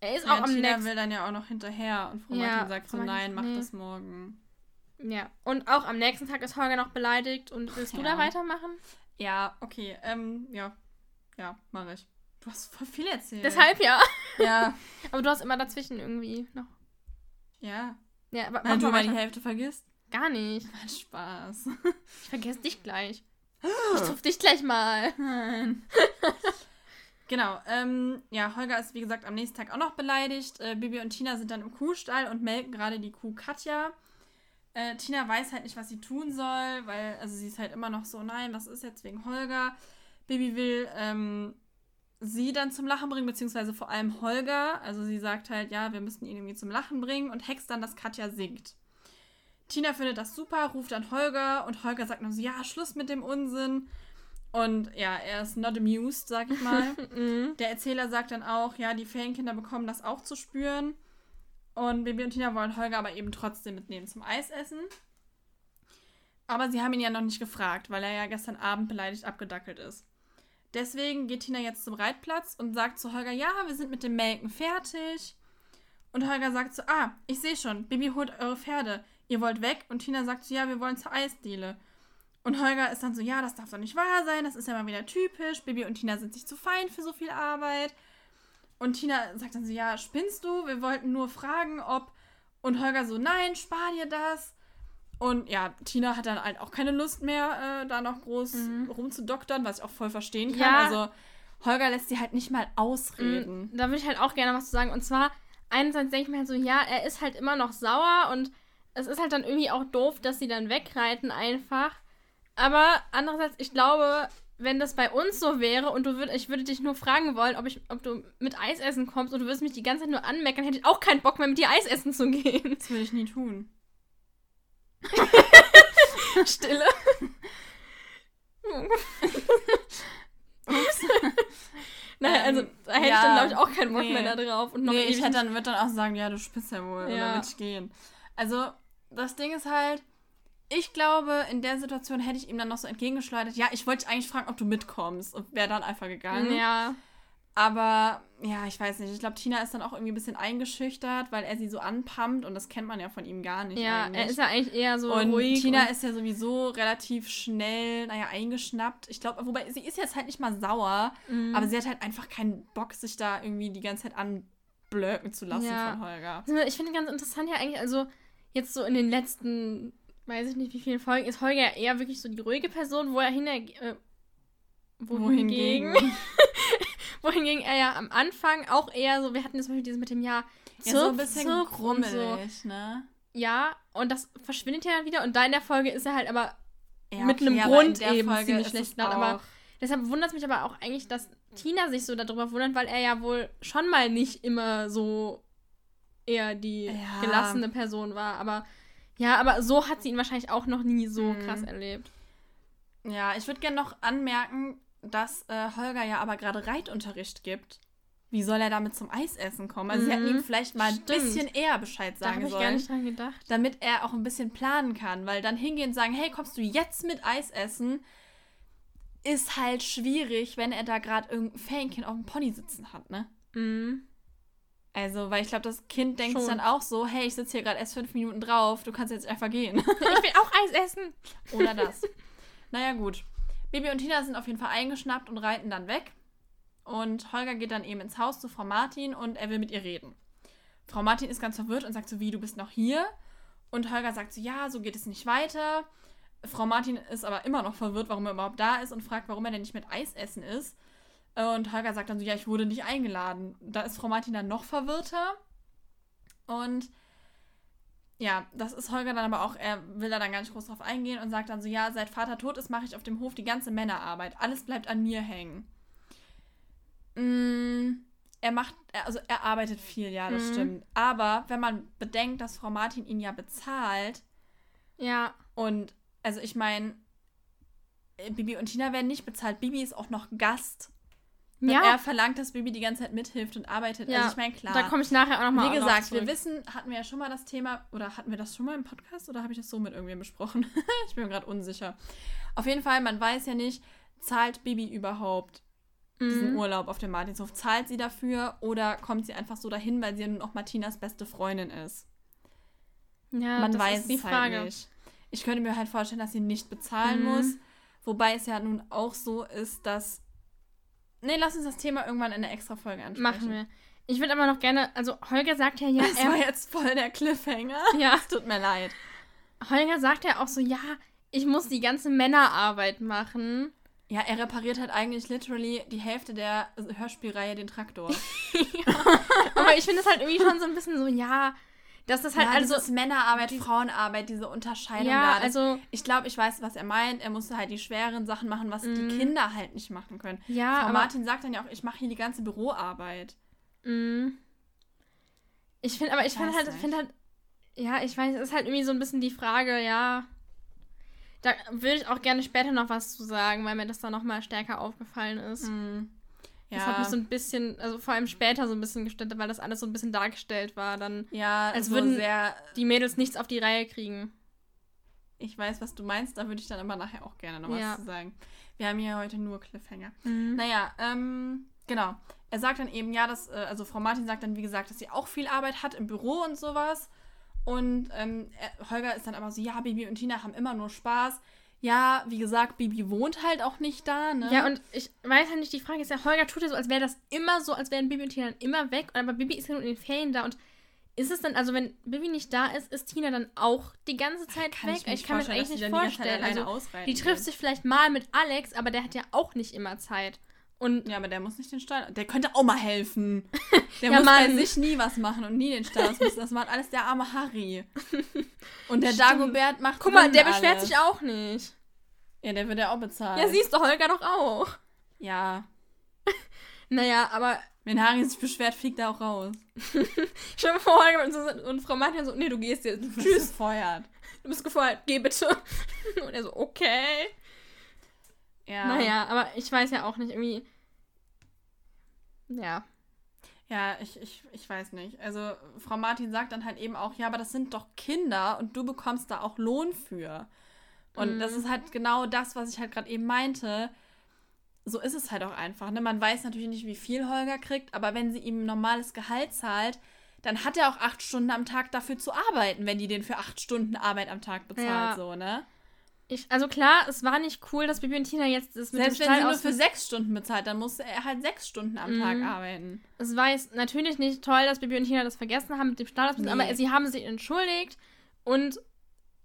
er ist Ja, auch am Tina nächsten. will dann ja auch noch hinterher und Frau Ja, Martin sagt Frau so, Martin nein, mach nee. das morgen. Ja. Und auch am nächsten Tag ist Holger noch beleidigt. Und willst du Ja. da weitermachen? Ja, okay, ähm, ja. Ja, mache ich. Du hast voll viel erzählt. Deshalb ja. Ja. Aber du hast immer dazwischen irgendwie noch. Ja. Ja, aber Weil du mal die. Hälfte vergisst. Gar nicht. Mein Spaß. Ich vergesse dich gleich. Ich tuff dich gleich mal. Nein. genau, ähm, ja, Holger ist wie gesagt am nächsten Tag auch noch beleidigt. Äh, Bibi und Tina sind dann im Kuhstall und melken gerade die Kuh Katja. Äh, Tina weiß halt nicht, was sie tun soll, weil, also sie ist halt immer noch so, nein, was ist jetzt wegen Holger? Bibi will ähm, sie dann zum Lachen bringen, beziehungsweise vor allem Holger. Also sie sagt halt, ja, wir müssen ihn irgendwie zum Lachen bringen und hext dann, dass Katja singt. Tina findet das super, ruft dann Holger und Holger sagt dann so, ja, Schluss mit dem Unsinn. Und ja, er ist not amused, sag ich mal. Mhm. Der Erzähler sagt dann auch, ja, die Ferienkinder bekommen das auch zu spüren. Und Bibi und Tina wollen Holger aber eben trotzdem mitnehmen zum Eisessen. Aber sie haben ihn ja noch nicht gefragt, weil er ja gestern Abend beleidigt abgedackelt ist. Deswegen geht Tina jetzt zum Reitplatz und sagt zu Holger, ja, wir sind mit dem Melken fertig. Und Holger sagt so, ah, ich sehe schon, Bibi holt eure Pferde. Ihr wollt weg? Und Tina sagt so, ja, wir wollen zur Eisdiele. Und Holger ist dann so, ja, das darf doch nicht wahr sein, das ist ja mal wieder typisch. Bibi und Tina sind sich zu fein für so viel Arbeit. Und Tina sagt dann so, ja, spinnst du? Wir wollten nur fragen, ob... Und Holger so, nein, spar dir das. Und ja, Tina hat dann halt auch keine Lust mehr, äh, da noch groß Mhm. rumzudoktern, was ich auch voll verstehen kann. Ja. Also Holger lässt sie halt nicht mal ausreden. Da würde ich halt auch gerne was zu sagen. Und zwar, einerseits denke ich mir halt so, ja, er ist halt immer noch sauer und es ist halt dann irgendwie auch doof, dass sie dann wegreiten einfach. Aber andererseits, ich glaube, wenn das bei uns so wäre und du würd, ich würde dich nur fragen wollen, ob, ich, ob du mit Eis essen kommst und du würdest mich die ganze Zeit nur anmeckern, hätte ich auch keinen Bock mehr mit dir Eis essen zu gehen. Das würde ich nie tun. Stille. Ups. Naja, Ähm, also da hätte ja, ich dann, glaube ich, auch keinen Bock nee. mehr da drauf. Und noch nee, ich hätte dann, würde dann auch sagen, ja, du spitzt ja wohl. Ja. dann würde ich gehen. Also, das Ding ist halt, ich glaube, in der Situation hätte ich ihm dann noch so entgegengeschleudert, ja, ich wollte dich eigentlich fragen, ob du mitkommst. Und wäre dann einfach gegangen. Ja, Aber, ja, ich weiß nicht. Ich glaube, Tina ist dann auch irgendwie ein bisschen eingeschüchtert, weil er sie so anpumpt und das kennt man ja von ihm gar nicht. ja, eigentlich. er ist ja eigentlich eher so und ruhig. Tina und, ist ja sowieso relativ schnell, naja, eingeschnappt. Ich glaube, wobei sie ist jetzt halt nicht mal sauer, Mhm. aber sie hat halt einfach keinen Bock, sich da irgendwie die ganze Zeit anblöken zu lassen Ja. von Holger. Ich finde ganz interessant ja eigentlich, also jetzt so in den letzten, weiß ich nicht wie vielen Folgen, ist Holger eher wirklich so die ruhige Person, wo er hin, äh, wohingegen, wohingegen er ja am Anfang auch eher so, wir hatten jetzt zum Beispiel dieses mit dem Jahr Ja, so ein bisschen Zirp so. ne? Ja, und das verschwindet ja dann wieder und da in der Folge ist er halt aber Ja, Mit einem aber Grund in der eben Folge ziemlich schlecht gelaunt, aber deshalb wundert es mich aber auch eigentlich, dass Tina sich so darüber wundert, weil er ja wohl schon mal nicht immer so eher die Ja. gelassene Person war, aber ja, aber so hat sie ihn wahrscheinlich auch noch nie so Mhm. krass erlebt. Ja, ich würde gerne noch anmerken, dass äh, Holger ja aber gerade Reitunterricht gibt. Wie soll er damit zum Eisessen kommen? Also sie hätten Mhm. ihm vielleicht mal ein Stimmt. bisschen eher Bescheid Da sagen ich sollen. gar nicht dran gedacht. damit er auch ein bisschen planen kann. Weil dann hingehen und sagen, hey, kommst du jetzt mit Eis essen? Ist halt schwierig, wenn er da gerade irgendein Fähnchen auf dem Pony sitzen hat, ne? Mhm. Also, weil ich glaube, das Kind denkt Schon. dann auch so, hey, ich sitze hier gerade erst fünf Minuten drauf, du kannst jetzt einfach gehen. Ich will auch Eis essen. Oder das. naja, gut. Bibi und Tina sind auf jeden Fall eingeschnappt und reiten dann weg. Und Holger geht dann eben ins Haus zu Frau Martin und er will mit ihr reden. Frau Martin ist ganz verwirrt und sagt so, wie, du bist noch hier? Und Holger sagt so, ja, so geht es nicht weiter. Frau Martin ist aber immer noch verwirrt, warum er überhaupt da ist und fragt, warum er denn nicht mit Eis essen ist. Und Holger sagt dann so, ja, ich wurde nicht eingeladen. Da ist Frau Martin dann noch verwirrter. Und ja, das ist Holger dann aber auch, er will da dann gar nicht groß drauf eingehen und sagt dann so, ja, seit Vater tot ist, mache ich auf dem Hof die ganze Männerarbeit. Alles bleibt an mir hängen. Mm, er macht, also er arbeitet viel, ja, das Mhm. stimmt. Aber wenn man bedenkt, dass Frau Martin ihn ja bezahlt Ja. und, also ich meine, Bibi und Tina werden nicht bezahlt. Bibi ist auch noch Gast. Ja, er verlangt, dass Bibi die ganze Zeit mithilft und arbeitet. Ja, Also ich meine, klar. da komme ich nachher auch nochmal Wie gesagt, wir wissen, hatten wir ja schon mal das Thema, oder hatten wir das schon mal im Podcast oder habe ich das so mit irgendwem besprochen? ich bin mir gerade unsicher. Auf jeden Fall, man weiß ja nicht, zahlt Bibi überhaupt diesen Mhm. Urlaub auf dem Martinshof? Zahlt sie dafür oder kommt sie einfach so dahin, weil sie ja nun auch Martinas beste Freundin ist? Ja, man das weiß ist die es Frage. halt nicht. Ich könnte mir halt vorstellen, dass sie nicht bezahlen Mhm. muss. Wobei es ja nun auch so ist, dass. Nee, lass uns das Thema irgendwann in einer extra Folge ansprechen. Machen wir. Ich würde aber noch gerne, also Holger sagt ja, ja, Das war er, jetzt voll der Cliffhanger. ja, Es tut mir leid. Holger sagt ja auch so, ja, ich muss die ganze Männerarbeit machen. Ja, er repariert halt eigentlich literally die Hälfte der Hörspielreihe den Traktor. Aber ich finde es halt irgendwie schon so ein bisschen so, ja, dass das halt ja, also Männerarbeit, Frauenarbeit, diese Unterscheidung ja, da. Das, also ich glaube, ich weiß, was er meint. Er musste halt die schweren Sachen machen, was Mhm. die Kinder halt nicht machen können. ja, Frau aber Martin sagt dann ja auch, ich mache hier die ganze Büroarbeit. mh. ich finde, aber ich finde halt, finde halt, ja, ich weiß, es ist halt irgendwie so ein bisschen die Frage, ja. Da würde ich auch gerne später noch was zu sagen, weil mir das dann noch mal stärker aufgefallen ist. Mhm. Das hat mich so ein bisschen, also vor allem später so ein bisschen gestört, weil das alles so ein bisschen dargestellt war. Dann ja, als so würden- sehr. die Mädels nichts auf die Reihe kriegen. Ich weiß, was du meinst, da würde ich dann aber nachher auch gerne noch Ja. was zu sagen. Wir haben hier heute nur Cliffhanger. Mhm. Naja, ähm, genau. Er sagt dann eben, ja, dass, äh, also Frau Martin sagt dann, wie gesagt, dass sie auch viel Arbeit hat im Büro und sowas. Und ähm, er, Holger ist dann aber so, ja, Bibi und Tina haben immer nur Spaß. Ja, wie gesagt, Bibi wohnt halt auch nicht da, ne? Ja, und ich weiß halt nicht, die Frage ist ja, Holger tut ja so, als wäre das immer so, als wären Bibi und Tina dann immer weg. Aber Bibi ist ja nur in den Ferien da und ist es dann, also wenn Bibi nicht da ist, ist Tina dann auch die ganze Zeit Kann weg? mir Ich, kann mir das eigentlich die nicht die vorstellen. alleine Also, die trifft sich vielleicht mal mit Alex, aber der hat ja auch nicht immer Zeit. Und Ja, aber der muss nicht den Stall. Der könnte auch mal helfen. Der Ja, muss bei Mann. sich nie was machen und nie den Stall ausmisten. Das macht alles der arme Harry. Und der Stimmt. Dagobert macht. guck mal, der beschwert alles. sich auch nicht. Ja, der wird ja auch bezahlt. Ja, siehst du, Holger doch auch. Ja. Naja, aber Wenn Harry sich beschwert, fliegt er auch raus. stell dir vor, Holger und, so, und Frau Martin so, nee, du gehst jetzt. Tschüss. Tschüss, Feuert. du bist gefeuert, geh bitte. Und er so, okay. Ja. Naja, aber ich weiß ja auch nicht, irgendwie. Ja. Ja, ich, ich, ich weiß nicht. Also, Frau Martin sagt dann halt eben auch, ja, aber das sind doch Kinder und du bekommst da auch Lohn für. Und Mhm. das ist halt genau das, was ich halt gerade eben meinte. So ist es halt auch einfach. Ne? Man weiß natürlich nicht, wie viel Holger kriegt, aber wenn sie ihm ein normales Gehalt zahlt, dann hat er auch acht Stunden am Tag dafür zu arbeiten, wenn die den für acht Stunden Arbeit am Tag bezahlt, Ja. so, ne? Ich, also klar, es war nicht cool, dass Bibi und Tina jetzt das mit Selbst dem wenn sie Stall nur für sechs Stunden bezahlt, dann musste er halt sechs Stunden am Tag Mhm. arbeiten. Es war jetzt natürlich nicht toll, dass Bibi und Tina das vergessen haben mit dem Stall, Nee. aber sie haben sich entschuldigt und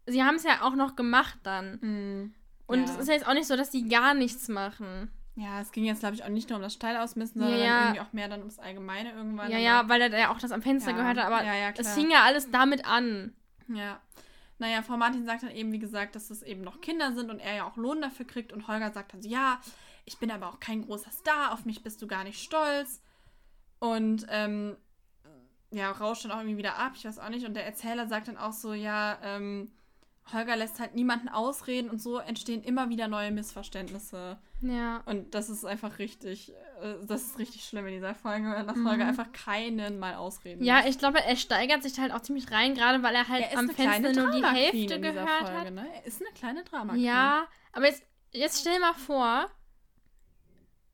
sie haben es ja auch noch gemacht dann. Mhm. Und Ja. es ist ja jetzt auch nicht so, dass die gar nichts machen. Ja, es ging jetzt, glaube ich, auch nicht nur um das Stall ausmisten, sondern Ja, ja. irgendwie auch mehr dann ums Allgemeine irgendwann. Ja, ja, weil er ja auch das am Fenster gehört hat, aber es fing ja alles damit an. Ja. Naja, Frau Martin sagt dann eben, wie gesagt, dass es eben noch Kinder sind und er ja auch Lohn dafür kriegt. Und Holger sagt dann so, ja, ich bin aber auch kein großer Star, auf mich bist du gar nicht stolz. Und ähm, ja, rauscht dann auch irgendwie wieder ab, ich weiß auch nicht. Und der Erzähler sagt dann auch so, ja, ähm, Holger lässt halt niemanden ausreden und so entstehen immer wieder neue Missverständnisse. Ja. Und das ist einfach richtig, das ist richtig schlimm in dieser Folge, dass Mhm. Holger einfach keinen mal ausreden Ja, ich glaube, er steigert sich halt auch ziemlich rein, gerade weil er halt Er am Fenster nur die Hälfte in gehört Folge, hat. Ne? Er ist eine kleine Drama Queen. Ja, aber jetzt, jetzt stell dir mal vor,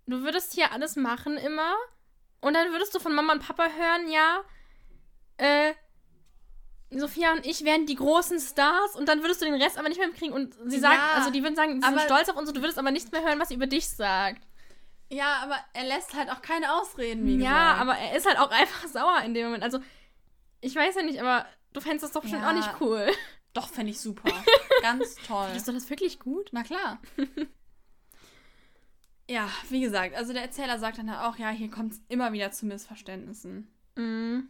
du würdest hier alles machen immer und dann würdest du von Mama und Papa hören, ja, äh, Sophia und ich wären die großen Stars und dann würdest du den Rest aber nicht mehr kriegen und sie Ja, also die würden sagen, sie sind stolz auf uns und du würdest aber nichts mehr hören, was sie über dich sagt. Ja, aber er lässt halt auch keine Ausreden, wie Ja, gesagt. aber er ist halt auch einfach sauer in dem Moment. Also, ich weiß ja nicht, aber du fändest das doch bestimmt Ja. auch nicht cool. Doch, fände ich super. Ganz toll. Findest du das wirklich gut? Na klar. ja, wie gesagt, also der Erzähler sagt dann halt auch, ja, hier kommt es immer wieder zu Missverständnissen. Mhm.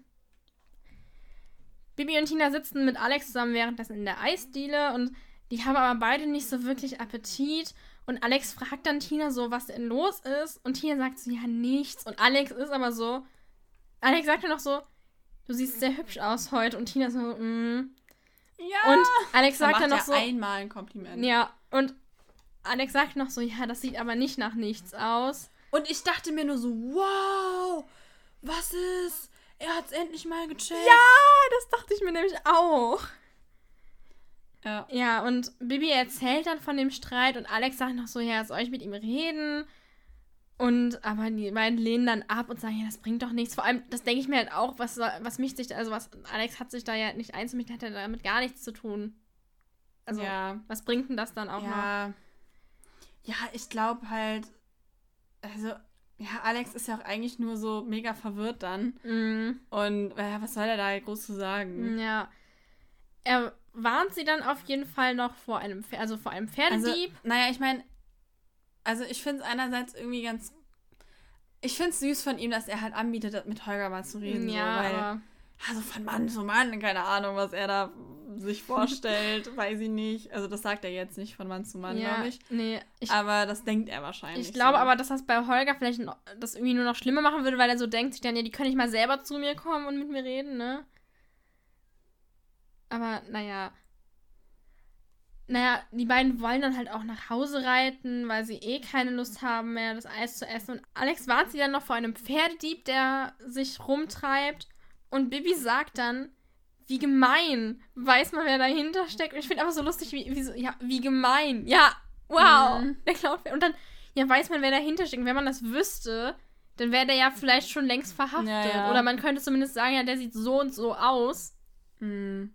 Bibi und Tina sitzen mit Alex zusammen währenddessen in der Eisdiele und die haben aber beide nicht so wirklich Appetit. Und Alex fragt dann Tina so, was denn los ist. Und Tina sagt so, ja, nichts. Und Alex ist aber so. Alex sagt dann noch so, du siehst sehr hübsch aus heute. Und Tina so, mm. Ja. Und Alex sagt macht dann noch so. einmal ein Kompliment. Ja, und Alex sagt noch so, ja, das sieht aber nicht nach nichts aus. Und ich dachte mir nur so, wow, was ist? Er hat's endlich mal gecheckt. Ja, das dachte ich mir nämlich auch. Ja. Ja, und Bibi erzählt dann von dem Streit und Alex sagt noch so, ja, soll ich mit ihm reden? Und aber die beiden lehnen dann ab und sagen, ja, das bringt doch nichts. Vor allem, das denke ich mir halt auch, was, was mich sich, also was, Alex hat sich da ja nicht einzumischen, hat ja damit gar nichts zu tun. Also, ja. was bringt denn das dann auch noch? ja. Ja, ich glaube halt, also, ja, Alex ist ja auch eigentlich nur so mega verwirrt dann. Mhm. Und äh, was soll er da groß zu sagen? Ja. Er warnt sie dann auf jeden Fall noch vor einem, Pfer- also vor einem Also, Pferdedieb. naja, ich meine, also ich finde es einerseits irgendwie ganz. Ich finde es süß von ihm, dass er halt anbietet, mit Holger mal zu reden. ja, so, weil aber Also von Mann zu Mann, keine Ahnung, was er da sich vorstellt, weiß ich nicht. Also das sagt er jetzt nicht von Mann zu Mann, ja, glaube ich. Nee, ich, Aber das denkt er wahrscheinlich. ich glaube so. aber, dass das bei Holger vielleicht noch, das irgendwie nur noch schlimmer machen würde, weil er so denkt sich dann, ja, die können nicht mal selber zu mir kommen und mit mir reden, ne? Aber naja. Naja, die beiden wollen dann halt auch nach Hause reiten, weil sie eh keine Lust haben mehr, das Eis zu essen. Und Alex warnt sie dann noch vor einem Pferdedieb, der sich rumtreibt. Und Bibi sagt dann, wie gemein. Weiß man, wer dahinter steckt. Und ich finde einfach so lustig, wie, wie so, ja, wie gemein. Ja, wow. Mhm. Der klaut. Und dann, ja, weiß man, wer dahinter steckt. Und wenn man das wüsste, dann wäre der ja vielleicht schon längst verhaftet. Ja, ja. Oder man könnte zumindest sagen, ja, der sieht so und so aus. Hm.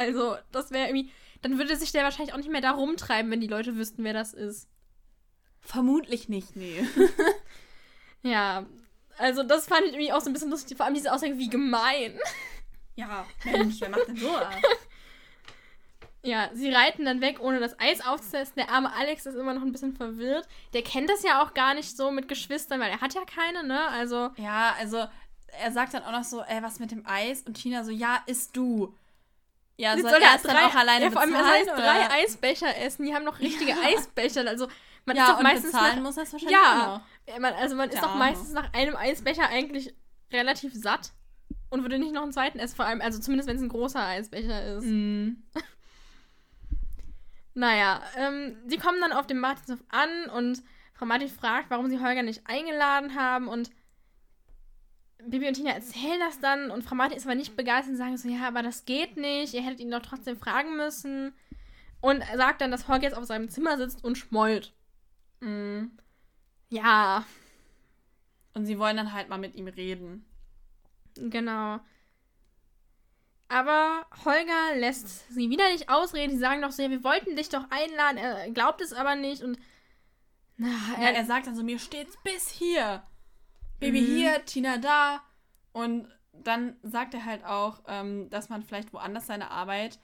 Also, das wäre irgendwie. Dann würde sich der wahrscheinlich auch nicht mehr da rumtreiben, wenn die Leute wüssten, wer das ist. Vermutlich nicht, nee. Ja. Also, das fand ich irgendwie auch so ein bisschen lustig. Vor allem diese Aussage, wie gemein. ja, Mensch, wer macht denn so? Ja, sie reiten dann weg, ohne das Eis aufzusetzen. Der arme Alex ist immer noch ein bisschen verwirrt. Der kennt das ja auch gar nicht so mit Geschwistern, weil er hat ja keine, ne? Also, Ja, also er sagt dann auch noch so, ey, was mit dem Eis? Und Tina so, ja, isst du. Ja, soll, soll er es dann auch alleine ja, vor allem, bezahlen? das heißt, drei oder? Eisbecher essen. Die haben noch richtige Eisbecher. Also, man ist ja, doch und meistens bezahlen nach, muss er es wahrscheinlich Ja, man, also man ist doch meistens nach einem Eisbecher eigentlich relativ satt und würde nicht noch einen zweiten essen. Vor allem, also zumindest wenn es ein großer Eisbecher ist. Mhm. Naja, ähm, sie kommen dann auf dem Martinshof an und Frau Martin fragt, warum sie Holger nicht eingeladen haben und Bibi und Tina erzählen das dann und Frau Martin ist aber nicht begeistert und sagen so, ja, aber das geht nicht, ihr hättet ihn doch trotzdem fragen müssen. Und sagt dann, dass Holger jetzt auf seinem Zimmer sitzt und schmollt. Mhm. Ja, Und sie wollen dann halt mal mit ihm reden. genau. Aber Holger lässt sie wieder nicht ausreden. Sie sagen doch so, ja, wir wollten dich doch einladen. Er glaubt es aber nicht und na, Ja, er, er sagt dann so, mir steht's bis hier. Baby Mhm. hier, Tina da. Und dann sagt er halt auch, ähm, dass man vielleicht woanders seine Arbeit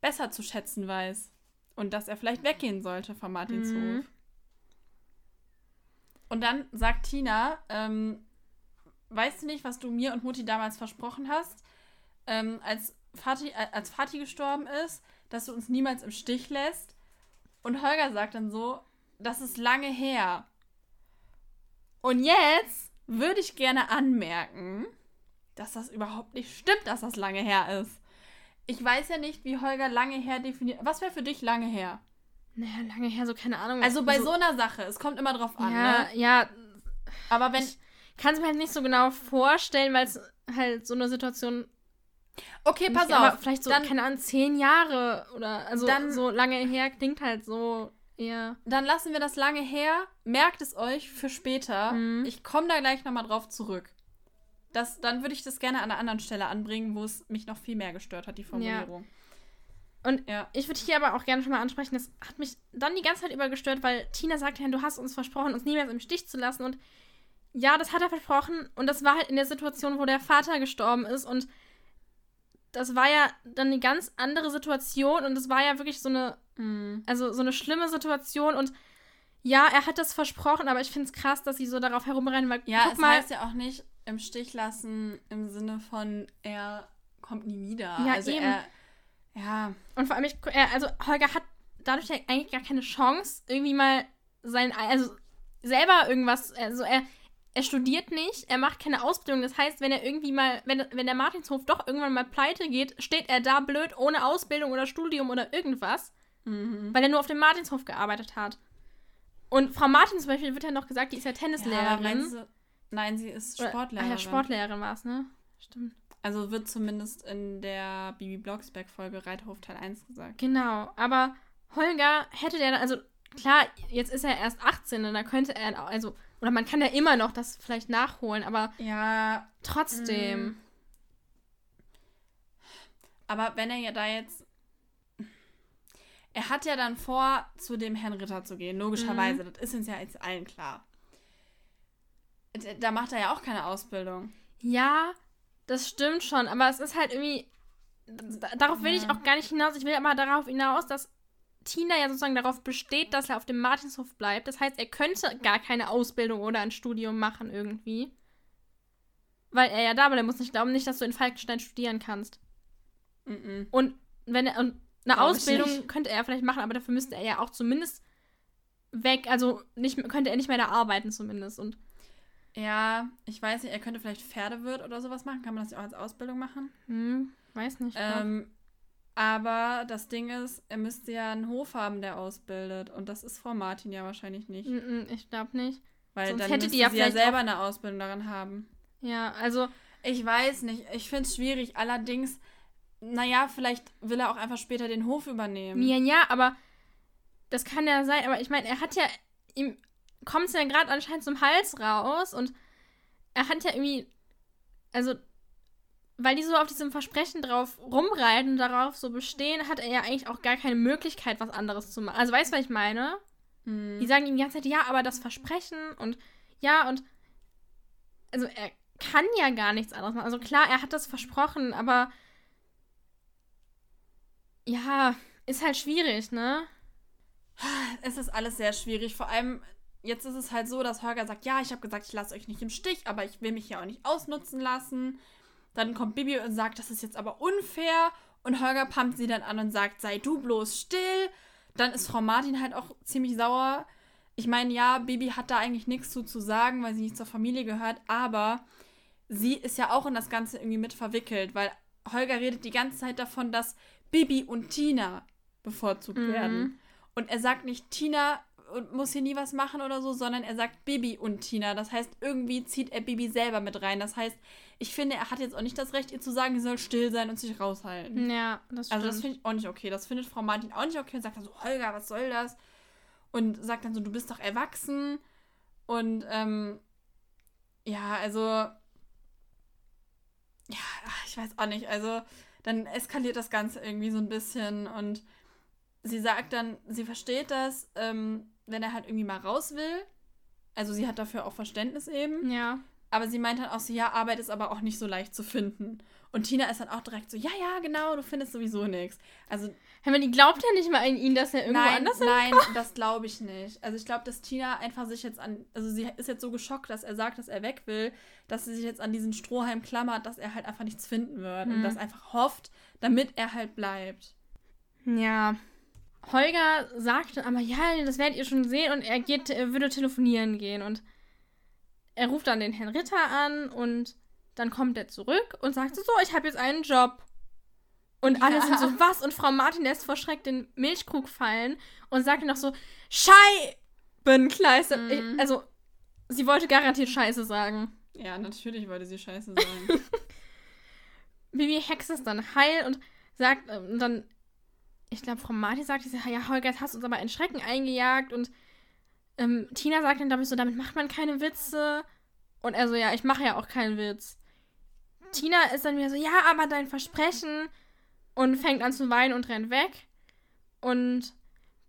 besser zu schätzen weiß. Und dass er vielleicht weggehen sollte vom Martinshof. Mhm. Und dann sagt Tina, ähm, weißt du nicht, was du mir und Mutti damals versprochen hast, ähm, als, Vati, äh, als Vati gestorben ist, dass du uns niemals im Stich lässt? Und Holger sagt dann so, das ist lange her. Und jetzt würde ich gerne anmerken, dass das überhaupt nicht stimmt, dass das lange her ist. Ich weiß ja nicht, wie Holger lange her definiert. Was wäre für dich lange her? naja, lange her, so keine Ahnung. Also bei so, einer Sache, es kommt immer drauf an, ja, ne? ja, Aber wenn. Ich kann es mir halt nicht so genau vorstellen, weil es halt so eine Situation. Okay, pass nicht- aber auf. Vielleicht so, dann, keine Ahnung, zehn Jahre oder also Dann- so lange her klingt halt so eher. dann lassen wir das lange her. Merkt es euch für später. Mhm. Ich komme da gleich nochmal drauf zurück. Das, dann würde ich das gerne an einer anderen Stelle anbringen, wo es mich noch viel mehr gestört hat, die Formulierung. Und Ja. ich würde hier aber auch gerne schon mal ansprechen, das hat mich dann die ganze Zeit über gestört, weil Tina sagte, ja, du hast uns versprochen, uns niemals im Stich zu lassen. Und ja, das hat er versprochen. Und das war halt in der Situation, wo der Vater gestorben ist. Und das war ja dann eine ganz andere Situation. Und das war ja wirklich so eine, Mhm. also so eine schlimme Situation. Und ja, er hat das versprochen, aber ich finde es krass, dass sie so darauf herumrennen, weil Ja, guck es mal, heißt ja auch nicht im Stich lassen im Sinne von, er kommt nie wieder. Ja, also eben. er. Ja. Und vor allem, ich, er, also Holger hat dadurch eigentlich gar keine Chance, irgendwie mal sein, also selber irgendwas, also er, er studiert nicht, er macht keine Ausbildung. Das heißt, wenn er irgendwie mal, wenn, wenn der Martinshof doch irgendwann mal pleite geht, steht er da blöd ohne Ausbildung oder Studium oder irgendwas, Mhm. weil er nur auf dem Martinshof gearbeitet hat. Und Frau Martin zum Beispiel wird ja noch gesagt, die ist ja Ja, Tennislehrerin. du, nein, sie ist Oder- Sportlehrerin. Ah ja, Sportlehrerin war es, ne? Stimmt. Also wird zumindest in der Bibi Blocksberg-Folge Reiterhof Teil 1 gesagt. Genau, aber Holger hätte der, also klar, jetzt ist er erst 18 und da könnte er, also, oder man kann ja immer noch das vielleicht nachholen, aber Ja, trotzdem. Mm. aber wenn er ja da jetzt. Er hat ja dann vor, zu dem Herrn Ritter zu gehen, logischerweise. Das ist uns ja jetzt allen klar. Da macht er ja auch keine Ausbildung. Ja, das stimmt schon, aber es ist halt irgendwie, da- darauf will ich Ja. auch gar nicht hinaus, ich will aber darauf hinaus, dass Tina ja sozusagen darauf besteht, dass er auf dem Martinshof bleibt. Das heißt, er könnte gar keine Ausbildung oder ein Studium machen irgendwie. weil er ja da war. Der muss nicht glauben, nicht, dass du in Falkenstein studieren kannst. Mhm. Und wenn er und eine Glaub Ausbildung könnte er vielleicht machen, aber dafür müsste er ja auch zumindest weg, also nicht könnte er nicht mehr da arbeiten zumindest und Ja, ich weiß nicht, er könnte vielleicht Pferdewirt oder sowas machen. Kann man das ja auch als Ausbildung machen? hm, weiß nicht. Ähm, aber das Ding ist, er müsste ja einen Hof haben, der ausbildet. Und das ist Frau Martin ja wahrscheinlich nicht. Mm, mm, ich glaube nicht. Weil sonst dann hätte die ja sie ja selber eine Ausbildung daran haben. Ja, also Ich weiß nicht. Ich finde es schwierig. Allerdings, naja, vielleicht will er auch einfach später den Hof übernehmen. ja, ja, aber das kann ja sein, aber ich meine, er hat ja ihm kommt es ja gerade anscheinend zum Hals raus und er hat ja irgendwie also weil die so auf diesem Versprechen drauf rumreiten und darauf so bestehen, hat er ja eigentlich auch gar keine Möglichkeit, was anderes zu machen. Also weißt du, was ich meine? Hm. Die sagen ihm die ganze Zeit, ja, aber das Versprechen und ja, und also er kann ja gar nichts anderes machen. Also klar, er hat das versprochen, aber ja, ist halt schwierig, ne? Es ist alles sehr schwierig. Vor allem, jetzt ist es halt so, dass Holger sagt, ja, ich habe gesagt, ich lasse euch nicht im Stich, aber ich will mich ja auch nicht ausnutzen lassen. Dann kommt Bibi und sagt, das ist jetzt aber unfair. Und Holger pumpt sie dann an und sagt, sei du bloß still. Dann ist Frau Martin halt auch ziemlich sauer. Ich meine, ja, Bibi hat da eigentlich nichts zu, zu sagen, weil sie nicht zur Familie gehört, aber sie ist ja auch in das Ganze irgendwie mit verwickelt, weil Holger redet die ganze Zeit davon, dass Bibi und Tina bevorzugt Mhm. werden. Und er sagt nicht, Tina muss hier nie was machen oder so, sondern er sagt Bibi und Tina. Das heißt, irgendwie zieht er Bibi selber mit rein. Das heißt, ich finde, er hat jetzt auch nicht das Recht, ihr zu sagen, sie soll still sein und sich raushalten. Ja, das stimmt. Also das finde ich auch nicht okay. Das findet Frau Martin auch nicht okay und sagt dann so, Holger, was soll das? Und sagt dann so, du bist doch erwachsen. Und ähm, ja, also ja, ich weiß auch nicht. Also dann eskaliert das Ganze irgendwie so ein bisschen und sie sagt dann, sie versteht das, ähm, wenn er halt irgendwie mal raus will. Also sie hat dafür auch Verständnis eben. ja. Aber sie meint dann auch so, ja, Arbeit ist aber auch nicht so leicht zu finden. Und Tina ist dann auch direkt so, ja, ja, genau, du findest sowieso nichts. Also Aber die glaubt ja nicht mal an ihn, dass er irgendwo nein, anders nein, das glaube ich nicht. Also ich glaube, dass Tina einfach sich jetzt an, also sie ist jetzt so geschockt, dass er sagt, dass er weg will, dass sie sich jetzt an diesen Strohhalm klammert, dass er halt einfach nichts finden wird und Mhm. das einfach hofft, damit er halt bleibt. Ja. Holger sagte aber, ja, das werdet ihr schon sehen und er geht, er würde telefonieren gehen und er ruft dann den Herrn Ritter an und dann kommt er zurück und sagt so, so, ich habe jetzt einen Job. Und alle Ja. sind so, was? Und Frau Martin lässt vor Schreck den Milchkrug fallen und sagt noch so, Scheibenkleister. Mhm. Also, sie wollte garantiert Scheiße sagen. Ja, natürlich wollte sie Scheiße sagen. Bibi hext es dann heil und sagt ähm, dann, ich glaube, Frau Martin sagt, ja, Holger, jetzt hast du uns aber einen Schrecken eingejagt und ähm, Tina sagt dann, glaube ich, so, damit macht man keine Witze. Und er so, ja, ich mache ja auch keinen Witz. Tina ist dann wieder so, ja, aber dein Versprechen und fängt an zu weinen und rennt weg. Und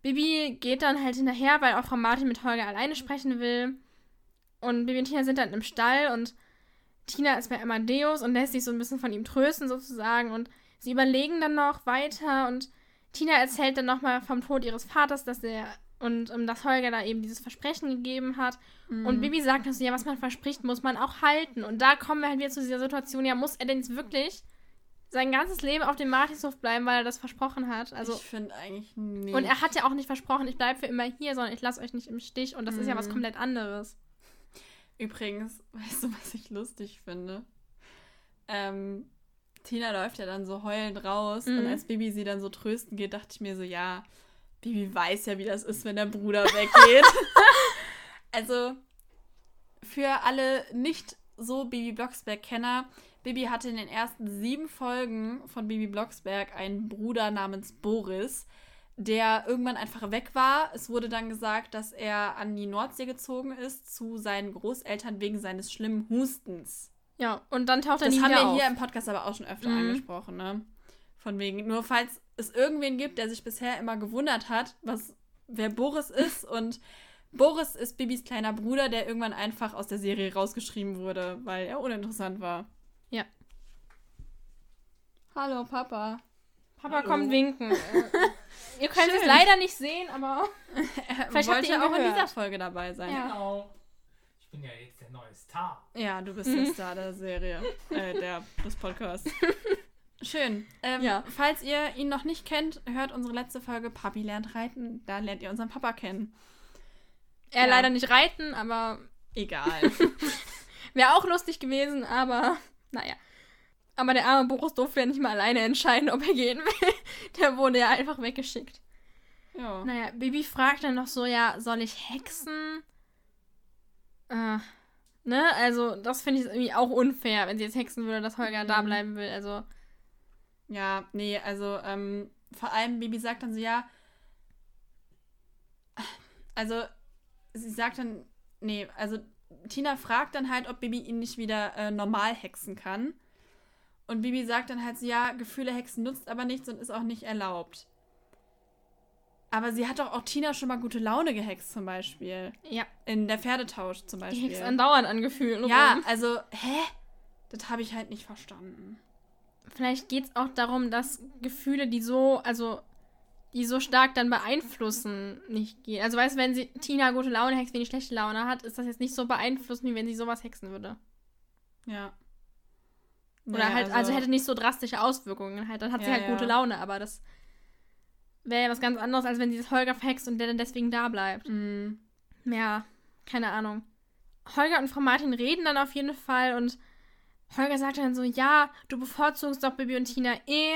Bibi geht dann halt hinterher, weil auch Frau Martin mit Holger alleine sprechen will. Und Bibi und Tina sind dann im Stall und Tina ist bei Amadeus und lässt sich so ein bisschen von ihm trösten sozusagen und sie überlegen dann noch weiter und Tina erzählt dann nochmal vom Tod ihres Vaters, dass er und ähm, dass Holger da eben dieses Versprechen gegeben hat und Mhm. Bibi sagt dann so, ja, was man verspricht, muss man auch halten und da kommen wir halt wieder zu dieser Situation, ja, muss er denn jetzt wirklich sein ganzes Leben auf dem Martinshof bleiben, weil er das versprochen hat? Also ich finde eigentlich nicht. und er hat ja auch nicht versprochen, ich bleibe für immer hier, sondern ich lasse euch nicht im Stich und das ist ja was Mhm. komplett anderes. Übrigens, weißt du, was ich lustig finde? Ähm, Tina läuft ja dann so heulend raus und Mhm. als Bibi sie dann so trösten geht, dachte ich mir so, ja, Bibi weiß ja, wie das ist, wenn der Bruder weggeht. also, für alle nicht so Bibi Blocksberg-Kenner, Bibi hatte in den ersten sieben Folgen von Bibi Blocksberg einen Bruder namens Boris, der irgendwann einfach weg war. Es wurde dann gesagt, dass er an die Nordsee gezogen ist zu seinen Großeltern wegen seines schlimmen Hustens. Ja, und dann taucht er Das nie haben wieder wir auf. hier im Podcast aber auch schon öfter Mhm. angesprochen, ne? Von wegen, nur falls es irgendwen gibt, der sich bisher immer gewundert hat, was wer Boris ist und Boris ist Bibis kleiner Bruder, der irgendwann einfach aus der Serie rausgeschrieben wurde, weil er uninteressant war. Ja. Hallo, Papa. Papa Hallo. kommt winken. Äh, Ihr könnt es Schön. leider nicht sehen, aber Er Vielleicht wollte ihr ihn auch in gehört. dieser Folge dabei sein. Ja. Genau. Ich bin ja jetzt der neue Star. Ja, du bist der Star der Serie, äh, der, des Podcasts. Schön. Ähm, Ja. Falls ihr ihn noch nicht kennt, hört unsere letzte Folge Papi lernt reiten. Da lernt ihr unseren Papa kennen. Er Ja. leider nicht reiten, aber Egal. wäre auch lustig gewesen, aber naja. Aber der arme Boris durfte ja nicht mal alleine entscheiden, ob er gehen will. Der wurde ja einfach weggeschickt. ja. Naja, Bibi fragt dann noch so, ja, soll ich hexen? Äh, ne? Also, das finde ich irgendwie auch unfair, wenn sie jetzt hexen würde, dass Holger da Mhm. bleiben will. Also, Ja, nee, also ähm, vor allem Bibi sagt dann so, ja, also sie sagt dann, nee, also Tina fragt dann halt, ob Bibi ihn nicht wieder äh, normal hexen kann. Und Bibi sagt dann halt so, ja, Gefühle hexen nutzt aber nichts und ist auch nicht erlaubt. Aber sie hat doch auch Tina schon mal gute Laune gehext zum Beispiel. ja, In der Pferdetausch zum die Beispiel. hext andauernd an Gefühlen. ja, rum. also, hä? Das habe ich halt nicht verstanden. Vielleicht geht es auch darum, dass Gefühle, die so, also, die so stark dann beeinflussen, nicht gehen. Also, weißt du, wenn sie Tina gute Laune hext, wenn die schlechte Laune hat, ist das jetzt nicht so beeinflussend, wie wenn sie sowas hexen würde. Ja. Oder Nee, halt, also, hätte nicht so drastische Auswirkungen. Halt, dann hat sie Ja, halt gute ja. Laune, aber das wäre ja was ganz anderes, als wenn sie das Holger verhext und der dann deswegen da bleibt. Mm. Ja, keine Ahnung. Holger und Frau Martin reden dann auf jeden Fall und Holger sagt dann so, ja, du bevorzugst doch Bibi und Tina eh.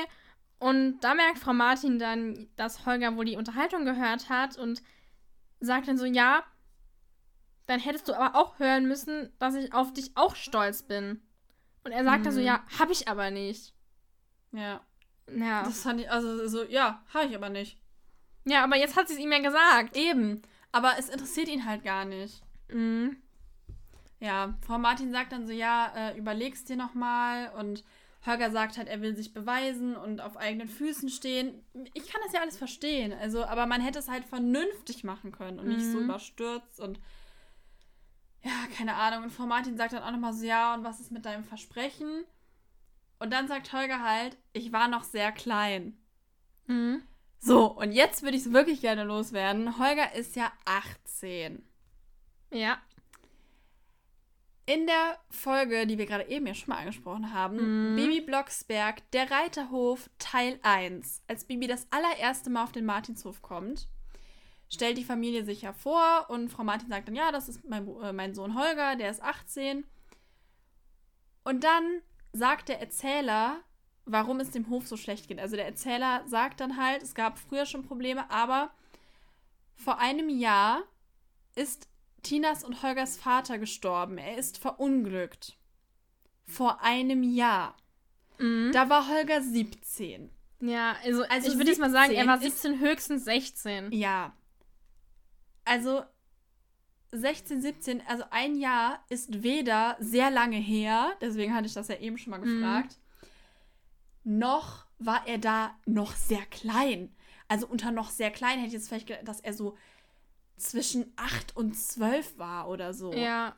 Und da merkt Frau Martin dann, dass Holger wohl die Unterhaltung gehört hat und sagt dann so, ja, dann hättest du aber auch hören müssen, dass ich auf dich auch stolz bin. Und er sagt dann so, Mhm. ja, hab ich aber nicht. Ja. Ja. Das fand ich, also so, ja, habe ich aber nicht. ja, aber jetzt hat sie es ihm ja gesagt. Eben. Aber es interessiert ihn halt gar nicht. Mhm. Ja, Frau Martin sagt dann so, ja, äh, überlegst dir nochmal. Und Holger sagt halt, er will sich beweisen und auf eigenen Füßen stehen. Ich kann das ja alles verstehen. Also, aber man hätte es halt vernünftig machen können und nicht so Mhm. überstürzt und ja, keine Ahnung. Und Frau Martin sagt dann auch nochmal so, ja, und was ist mit deinem Versprechen? Und dann sagt Holger halt, ich war noch sehr klein. Mhm. So, und jetzt würde ich es wirklich gerne loswerden. Holger ist ja 18. Ja. In der Folge, die wir gerade eben ja schon mal angesprochen haben, Mhm. Bibi Blocksberg, der Reiterhof Teil 1, als Bibi das allererste Mal auf den Martinshof kommt, stellt die Familie sich ja vor und Frau Martin sagt dann, ja, das ist mein, äh, mein Sohn Holger, der ist 18. Und dann sagt der Erzähler, warum es dem Hof so schlecht geht. Also der Erzähler sagt dann halt, es gab früher schon Probleme, aber vor einem Jahr ist Tinas und Holgers Vater gestorben. Er ist verunglückt. Vor einem Jahr. Mhm. Da war Holger 17. Ja, also, Also ich würde jetzt mal sagen, er war 17 17, höchstens 16. Ja. Also 16, 17, also ein Jahr ist weder sehr lange her, deswegen hatte ich das ja eben schon mal Mhm. gefragt, noch war er da noch sehr klein. Also unter noch sehr klein hätte ich jetzt vielleicht gedacht, dass er so zwischen 8 und 12 war oder so. Ja.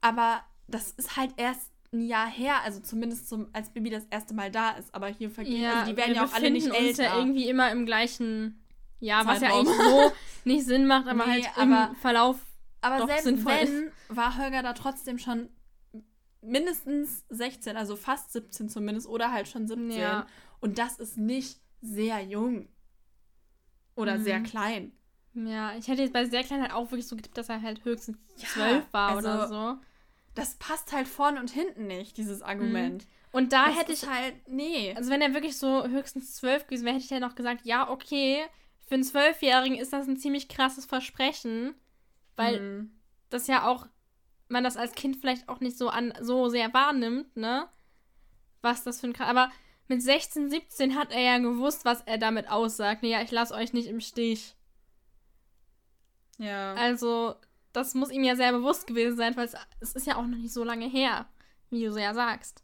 Aber das ist halt erst ein Jahr her, also zumindest zum, als Bibi das erste Mal da ist. Aber hier vergehen, ja, also die werden ja auch alle nicht befinden uns älter. ja irgendwie immer im gleichen Jahr, was ja Zeitraum. eigentlich so nicht Sinn macht, aber Nee, halt im aber- Verlauf. Aber doch selbst sinnvoll wenn, war Holger da trotzdem schon mindestens 16, also fast 17 zumindest, oder halt schon 17. Ja. Und das ist nicht sehr jung. Oder sehr Mhm. klein. Ja, ich hätte jetzt bei sehr klein halt auch wirklich so getippt, dass er halt höchstens Ja, 12 war also- oder so. Das passt halt vorne und hinten nicht, dieses Argument. Und da das hätte ich halt, nee. Also wenn er wirklich so höchstens zwölf gewesen wäre, hätte ich ja noch gesagt, ja, okay, für einen Zwölfjährigen ist das ein ziemlich krasses Versprechen, weil Mhm. das ja auch, man das als Kind vielleicht auch nicht so an so sehr wahrnimmt, ne? Was das für ein. Aber mit 16, 17 hat er ja gewusst, was er damit aussagt. Nee, ja, ich lasse euch nicht im Stich. Ja. Also, das muss ihm ja sehr bewusst gewesen sein, weil es, ist ja auch noch nicht so lange her, wie du so ja sagst.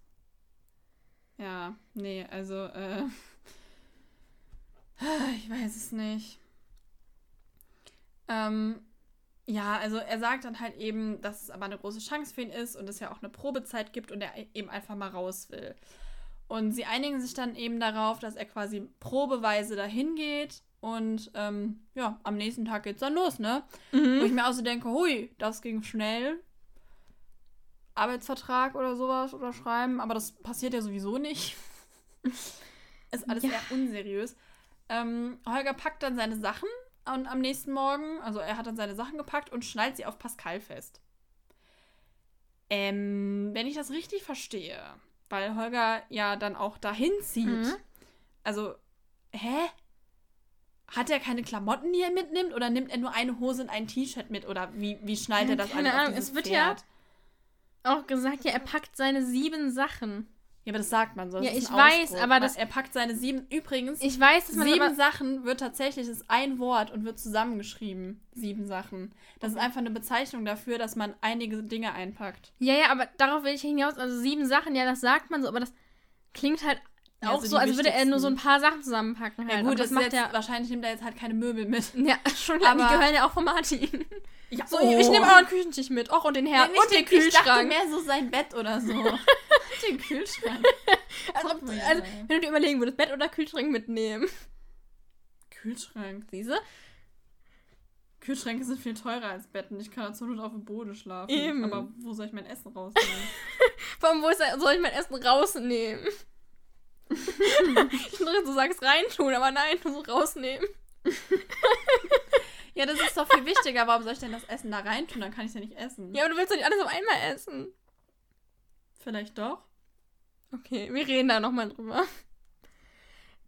Ja, nee, also, äh. Ich weiß es nicht. Ähm, ja, also er sagt dann halt eben, dass es aber eine große Chance für ihn ist und es ja auch eine Probezeit gibt und er eben einfach mal raus will. Und sie einigen sich dann eben darauf, dass er quasi probeweise dahin geht und ähm, ja, am nächsten Tag geht's dann los, ne? Wo ich mir auch so denke, hui, das ging schnell. Arbeitsvertrag oder sowas unterschreiben, aber das passiert ja sowieso nicht. Ist alles Ja. sehr unseriös. Ähm, Holger packt dann seine Sachen und am nächsten Morgen, also er hat dann seine Sachen gepackt und schnallt sie auf Pascal fest. Ähm, wenn ich das richtig verstehe, weil Holger ja dann auch dahin zieht. Mhm. Also, hä? Hat er keine Klamotten, die er mitnimmt? Oder nimmt er nur eine Hose und ein T-Shirt mit? Oder wie, wie Ja, er das keine auf Ahnung, es wird Pferd? Auch gesagt, ja, er packt seine sieben Sachen. Ja, aber das sagt man so. das Ja, ich weiß, aber das- Er packt seine sieben. Übrigens, Ich weiß, dass man sieben Sachen wird tatsächlich, ist ein Wort und wird zusammengeschrieben. Sieben Sachen. Das ist einfach eine Bezeichnung dafür, dass man einige Dinge einpackt. Ja, ja, aber darauf will ich hinaus. Also sieben Sachen, ja, das sagt man so, aber das klingt halt Ja, auch so so, als würde er nur so ein paar Sachen zusammenpacken. Halt. Ja, gut, das, das macht jetzt, er. wahrscheinlich nimmt er jetzt halt keine Möbel mit. Ja, schon Aber- die gehören ja auch von Martin. Ja, So, ich, ich nehme auch einen Küchentisch mit. Och, und den Herd Nee, und den nicht Ich dachte Kühlschrank. mehr so sein Bett oder so. den Kühlschrank. Also, Oh ja. also, wenn du dir überlegen würdest, Bett oder Kühlschrank mitnehmen. Kühlschrank. Siehste? Kühlschränke sind viel teurer als Betten. Ich kann dazu nur auf dem Boden schlafen. Eben. Aber wo soll ich mein Essen rausnehmen? Vor allem, wo soll ich mein Essen rausnehmen? Ich dachte, du sagst reintun, aber nein, du so rausnehmen. ja, das ist doch viel wichtiger. Warum soll ich denn das Essen da reintun? Dann kann ich es ja nicht essen. Ja, aber du willst doch nicht alles auf einmal essen. Vielleicht doch. Okay, wir reden da nochmal drüber.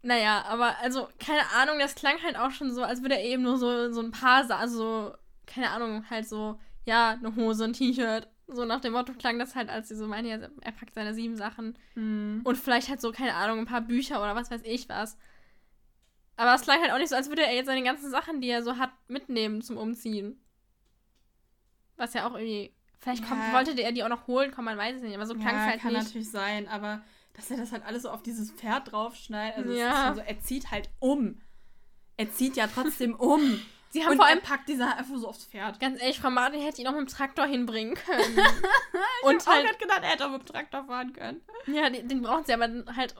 Naja, aber also, keine Ahnung, das klang halt auch schon so, als würde er eben nur so, so ein paar, also, keine Ahnung, halt so, ja, eine Hose, ein T-Shirt. So nach dem Motto klang das halt, als sie so meinte, er packt seine sieben Sachen. Hm. Und vielleicht halt so, keine Ahnung, ein paar Bücher oder was weiß ich was. Aber es klang halt auch nicht so, als würde er jetzt seine ganzen Sachen, die er so hat, mitnehmen zum Umziehen. Was ja auch irgendwie. Vielleicht kommt, Ja. wollte er die auch noch holen, kommen, man weiß es nicht. Aber so klang es ja, halt kann nicht. natürlich sein, aber dass er das halt alles so auf dieses Pferd draufschneidet. Also es Ja. so, er zieht halt um. Er zieht ja trotzdem um. Sie haben Und vor allem, packt diese einfach so aufs Pferd. ganz ehrlich, Frau Martin hätte ihn auch mit dem Traktor hinbringen können. Und Und ich hab auch halt, grad gedacht, er hätte auch mit dem Traktor fahren können. ja, den, den brauchen sie aber halt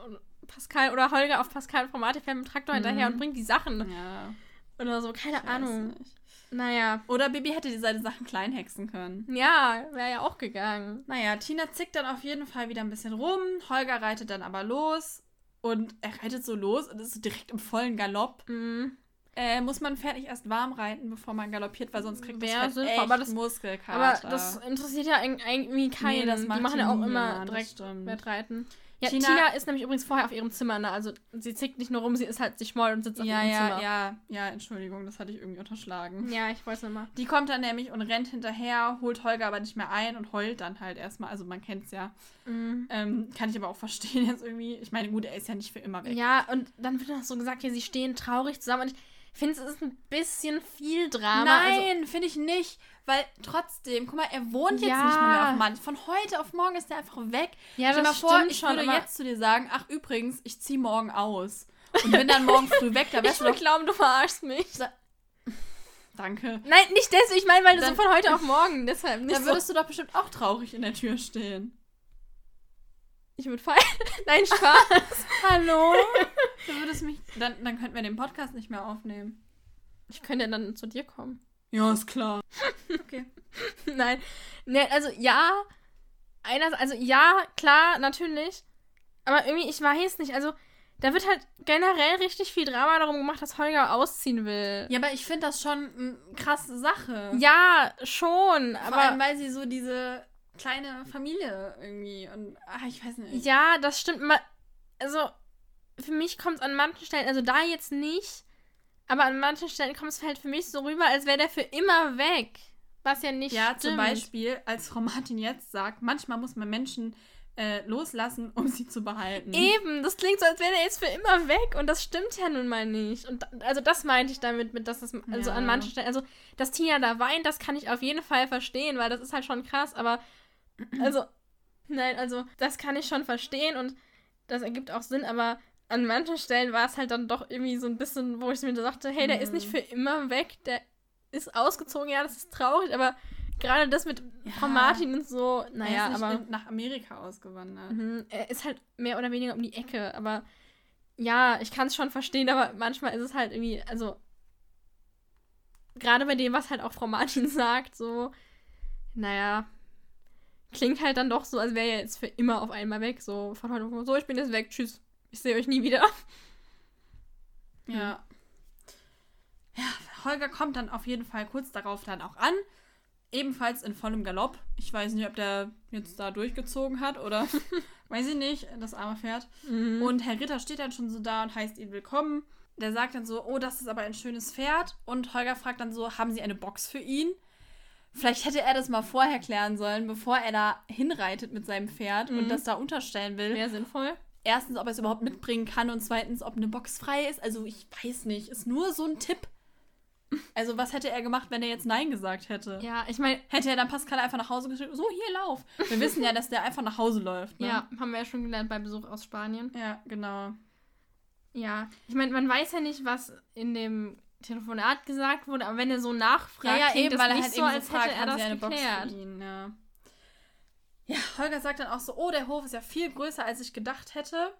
Pascal oder Holger auf Pascal und Frau Martin fährt mit dem Traktor hinterher Mhm. und bringt die Sachen Ja, oder so, keine ich weiß Ahnung. nicht. Naja, Oder Bibi hätte die seine Sachen klein hexen können. ja, wäre ja auch gegangen. Naja, Tina zickt dann auf jeden Fall wieder ein bisschen rum. Holger reitet dann aber los. Und er reitet so los und ist so direkt im vollen Galopp. Mhm. Äh, muss man Pferd nicht erst warm reiten, bevor man galoppiert, weil sonst kriegt das Wäre Pferd echt aber das- Muskelkater. Aber das interessiert ja irgendwie keinen. das macht die machen ja auch immer das direkt. Wettreiten. Ja, Tina- Tina, ist nämlich übrigens vorher auf ihrem Zimmer, ne? Also sie zickt nicht nur rum, sie ist halt, sie schmollt und sitzt auf ja, ihrem ja, Zimmer. ja, ja, Entschuldigung, das hatte ich irgendwie unterschlagen. Ja, ich weiß nicht mal. Die kommt dann nämlich und rennt hinterher, holt Holger aber nicht mehr ein und heult dann halt erstmal. Also man kennt's ja. Mhm. Ähm, kann ich aber auch verstehen jetzt irgendwie. Ich meine, gut, er ist ja nicht für immer weg. Ja, und dann wird noch so gesagt, ja, sie stehen traurig zusammen. Und ich finde, es ist ein bisschen viel Drama. Also, Nein, finde ich nicht. Weil trotzdem, guck mal, er wohnt jetzt Ja. nicht mehr auf dem Mann. Von heute auf morgen ist er einfach weg. ja, Stell das mal vor, stimmt ich schon, würde jetzt zu dir sagen, ach übrigens, ich ziehe morgen aus. Und bin dann morgen früh weg. Da ich wärst du würde doch... glauben, du verarschst mich. Danke. Nein, nicht deswegen. Ich meine, weil du Dann- so von heute auf morgen. Deshalb nicht Dann so. würdest du doch bestimmt auch traurig in der Tür stehen. Ich würde feiern. Nein, Spaß. Hallo? du würdest mich... Dann, dann könnten wir den Podcast nicht mehr aufnehmen. ich könnte ja dann zu dir kommen. Ja, ist klar. Okay. Nein. Ne, also ja. Einer, also ja, klar, natürlich. Aber irgendwie, ich weiß nicht. Also, da wird halt generell richtig viel Drama darum gemacht, dass Holger ausziehen will. Ja, aber ich finde das schon eine krasse Sache. Ja, schon. Vor Aber allem, weil sie so diese kleine Familie irgendwie und ach, ich weiß nicht. ja, das stimmt. Also, für mich kommt es an manchen Stellen, also da jetzt nicht, aber an manchen Stellen kommt es halt für mich so rüber, als wäre der für immer weg. Was ja nicht Ja, stimmt. zum Beispiel, als Frau Martin jetzt sagt, manchmal muss man Menschen äh, loslassen, um sie zu behalten. Eben, das klingt so, als wäre der jetzt für immer weg und das stimmt ja nun mal nicht. Und da- also das meinte ich damit, mit dass das also Ja. an manchen Stellen, also dass Tina da weint, das kann ich auf jeden Fall verstehen, weil das ist halt schon krass, aber also nein, also das kann ich schon verstehen und das ergibt auch Sinn, aber an manchen Stellen war es halt dann doch irgendwie so ein bisschen, wo ich mir dachte, hey, der ist nicht Mhm. für immer weg, der ist ausgezogen, ja, das ist traurig, aber gerade das mit Ja. Frau Martin und so, Er naja, ist nicht aber nach Amerika ausgewandert. Mhm, er ist halt mehr oder weniger um die Ecke, aber ja, ich kann es schon verstehen, aber manchmal ist es halt irgendwie, also gerade bei dem, was halt auch Frau Martin sagt, so, naja, klingt halt dann doch so, als wäre er jetzt für immer auf einmal weg. So von heute auf morgen, so, ich bin jetzt weg, tschüss. Ich sehe euch nie wieder. Ja. Ja, Holger kommt dann auf jeden Fall kurz darauf dann auch an. Ebenfalls in vollem Galopp. Ich weiß nicht, ob der jetzt da durchgezogen hat oder weiß ich nicht, das arme Pferd. Mhm. Und Herr Ritter steht dann schon so da und heißt ihn willkommen. Der sagt dann so, oh, das ist aber ein schönes Pferd. Und Holger fragt dann so, haben Sie eine Box für ihn? Vielleicht hätte er das mal vorher klären sollen, bevor er da hinreitet mit seinem Pferd und Mhm. das da unterstellen will. Wäre sinnvoll. Erstens, ob er es überhaupt mitbringen kann und zweitens, ob eine Box frei ist. Also ich weiß nicht, ist nur so ein Tipp. Also was hätte er gemacht, wenn er jetzt Nein gesagt hätte? Ja, ich meine, Hätte er dann Pascal einfach nach Hause geschickt, so hier lauf. Wir wissen ja, dass der einfach nach Hause läuft. Ne? ja, haben wir ja schon gelernt bei Besuch aus Spanien. Ja, genau. Ja, ich meine, man weiß ja nicht, was in dem Telefonat gesagt wurde, aber wenn er so nachfragt, klingt das nicht so, als hätte er das eine geklärt. Box für ihn? Ja. ja, Holger sagt dann auch so, oh, der Hof ist ja viel größer, als ich gedacht hätte.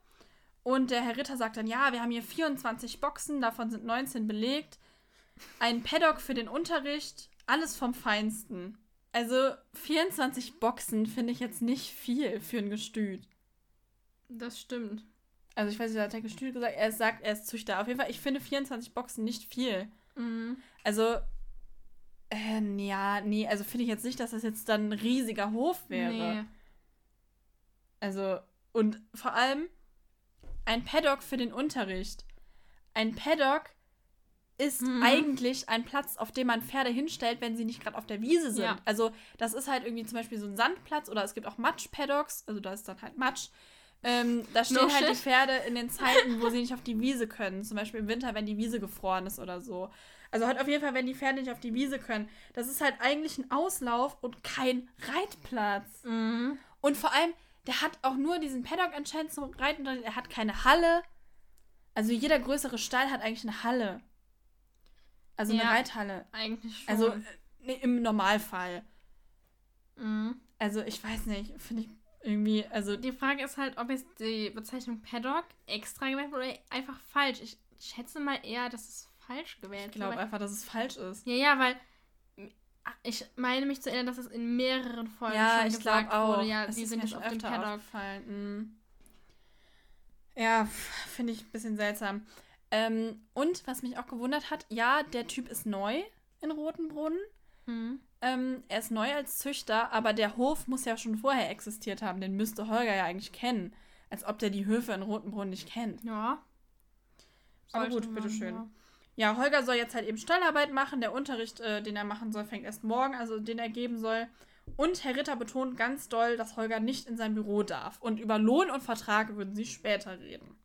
Und der Herr Ritter sagt dann, ja, wir haben hier 24 Boxen, davon sind 19 belegt. Ein Paddock für den Unterricht, alles vom Feinsten. Also 24 Boxen finde ich jetzt nicht viel für ein Gestüt. Das stimmt. Also ich weiß nicht, hat er Gestüt gesagt? Er sagt, er ist Züchter. Auf jeden Fall, ich finde 24 Boxen nicht viel. Mhm. Also, äh, ja, nee, also finde ich jetzt nicht, dass das jetzt dann ein riesiger Hof wäre. Nee. Also, und vor allem ein Paddock für den Unterricht. Ein Paddock ist Mhm. eigentlich ein Platz, auf dem man Pferde hinstellt, wenn sie nicht gerade auf der Wiese sind. Ja. Also, das ist halt irgendwie zum Beispiel so ein Sandplatz oder es gibt auch Matsch-Paddocks, also da ist dann halt Matsch. Ähm, da stehen No halt die shit. Pferde in den Zeiten, wo sie nicht auf die Wiese können. Zum Beispiel im Winter, wenn die Wiese gefroren ist oder so. Also halt auf jeden Fall, wenn die Pferde nicht auf die Wiese können. Das ist halt eigentlich ein Auslauf und kein Reitplatz. Mhm. Und vor allem, der hat auch nur diesen Paddock anscheinend zum Reiten. Er hat keine Halle. Also jeder größere Stall hat eigentlich eine Halle. Also eine Ja. Reithalle. Eigentlich schon. Also äh, nee, im Normalfall. mhm. Also ich weiß nicht, finde ich irgendwie, also Die Frage ist halt, ob jetzt die Bezeichnung Paddock extra gewählt wurde oder einfach falsch. Ich schätze mal eher, dass es falsch gewählt ich glaube wurde. einfach, dass es falsch ist. Ja, ja, weil ich meine mich zu erinnern, dass es in mehreren Folgen Ja, schon ich gesagt glaube auch. wurde. Ja, ist sind schon auf dem Paddock. Mhm. Ja, finde ich ein bisschen seltsam. Ähm, und was mich auch gewundert hat, ja, der Typ ist neu in Rotenbrunn. Mhm. Ähm, er ist neu als Züchter, aber der Hof muss ja schon vorher existiert haben. Den müsste Holger ja eigentlich kennen. Als ob der die Höfe in Rotenbrunn nicht kennt. Ja. Aber gut, bitteschön. ja. Ja, Holger soll jetzt halt eben Stallarbeit machen. Der Unterricht, äh, den er machen soll, fängt erst morgen, also den er geben soll. Und Herr Ritter betont ganz doll, dass Holger nicht in sein Büro darf. Und über Lohn und Vertrag würden sie später reden.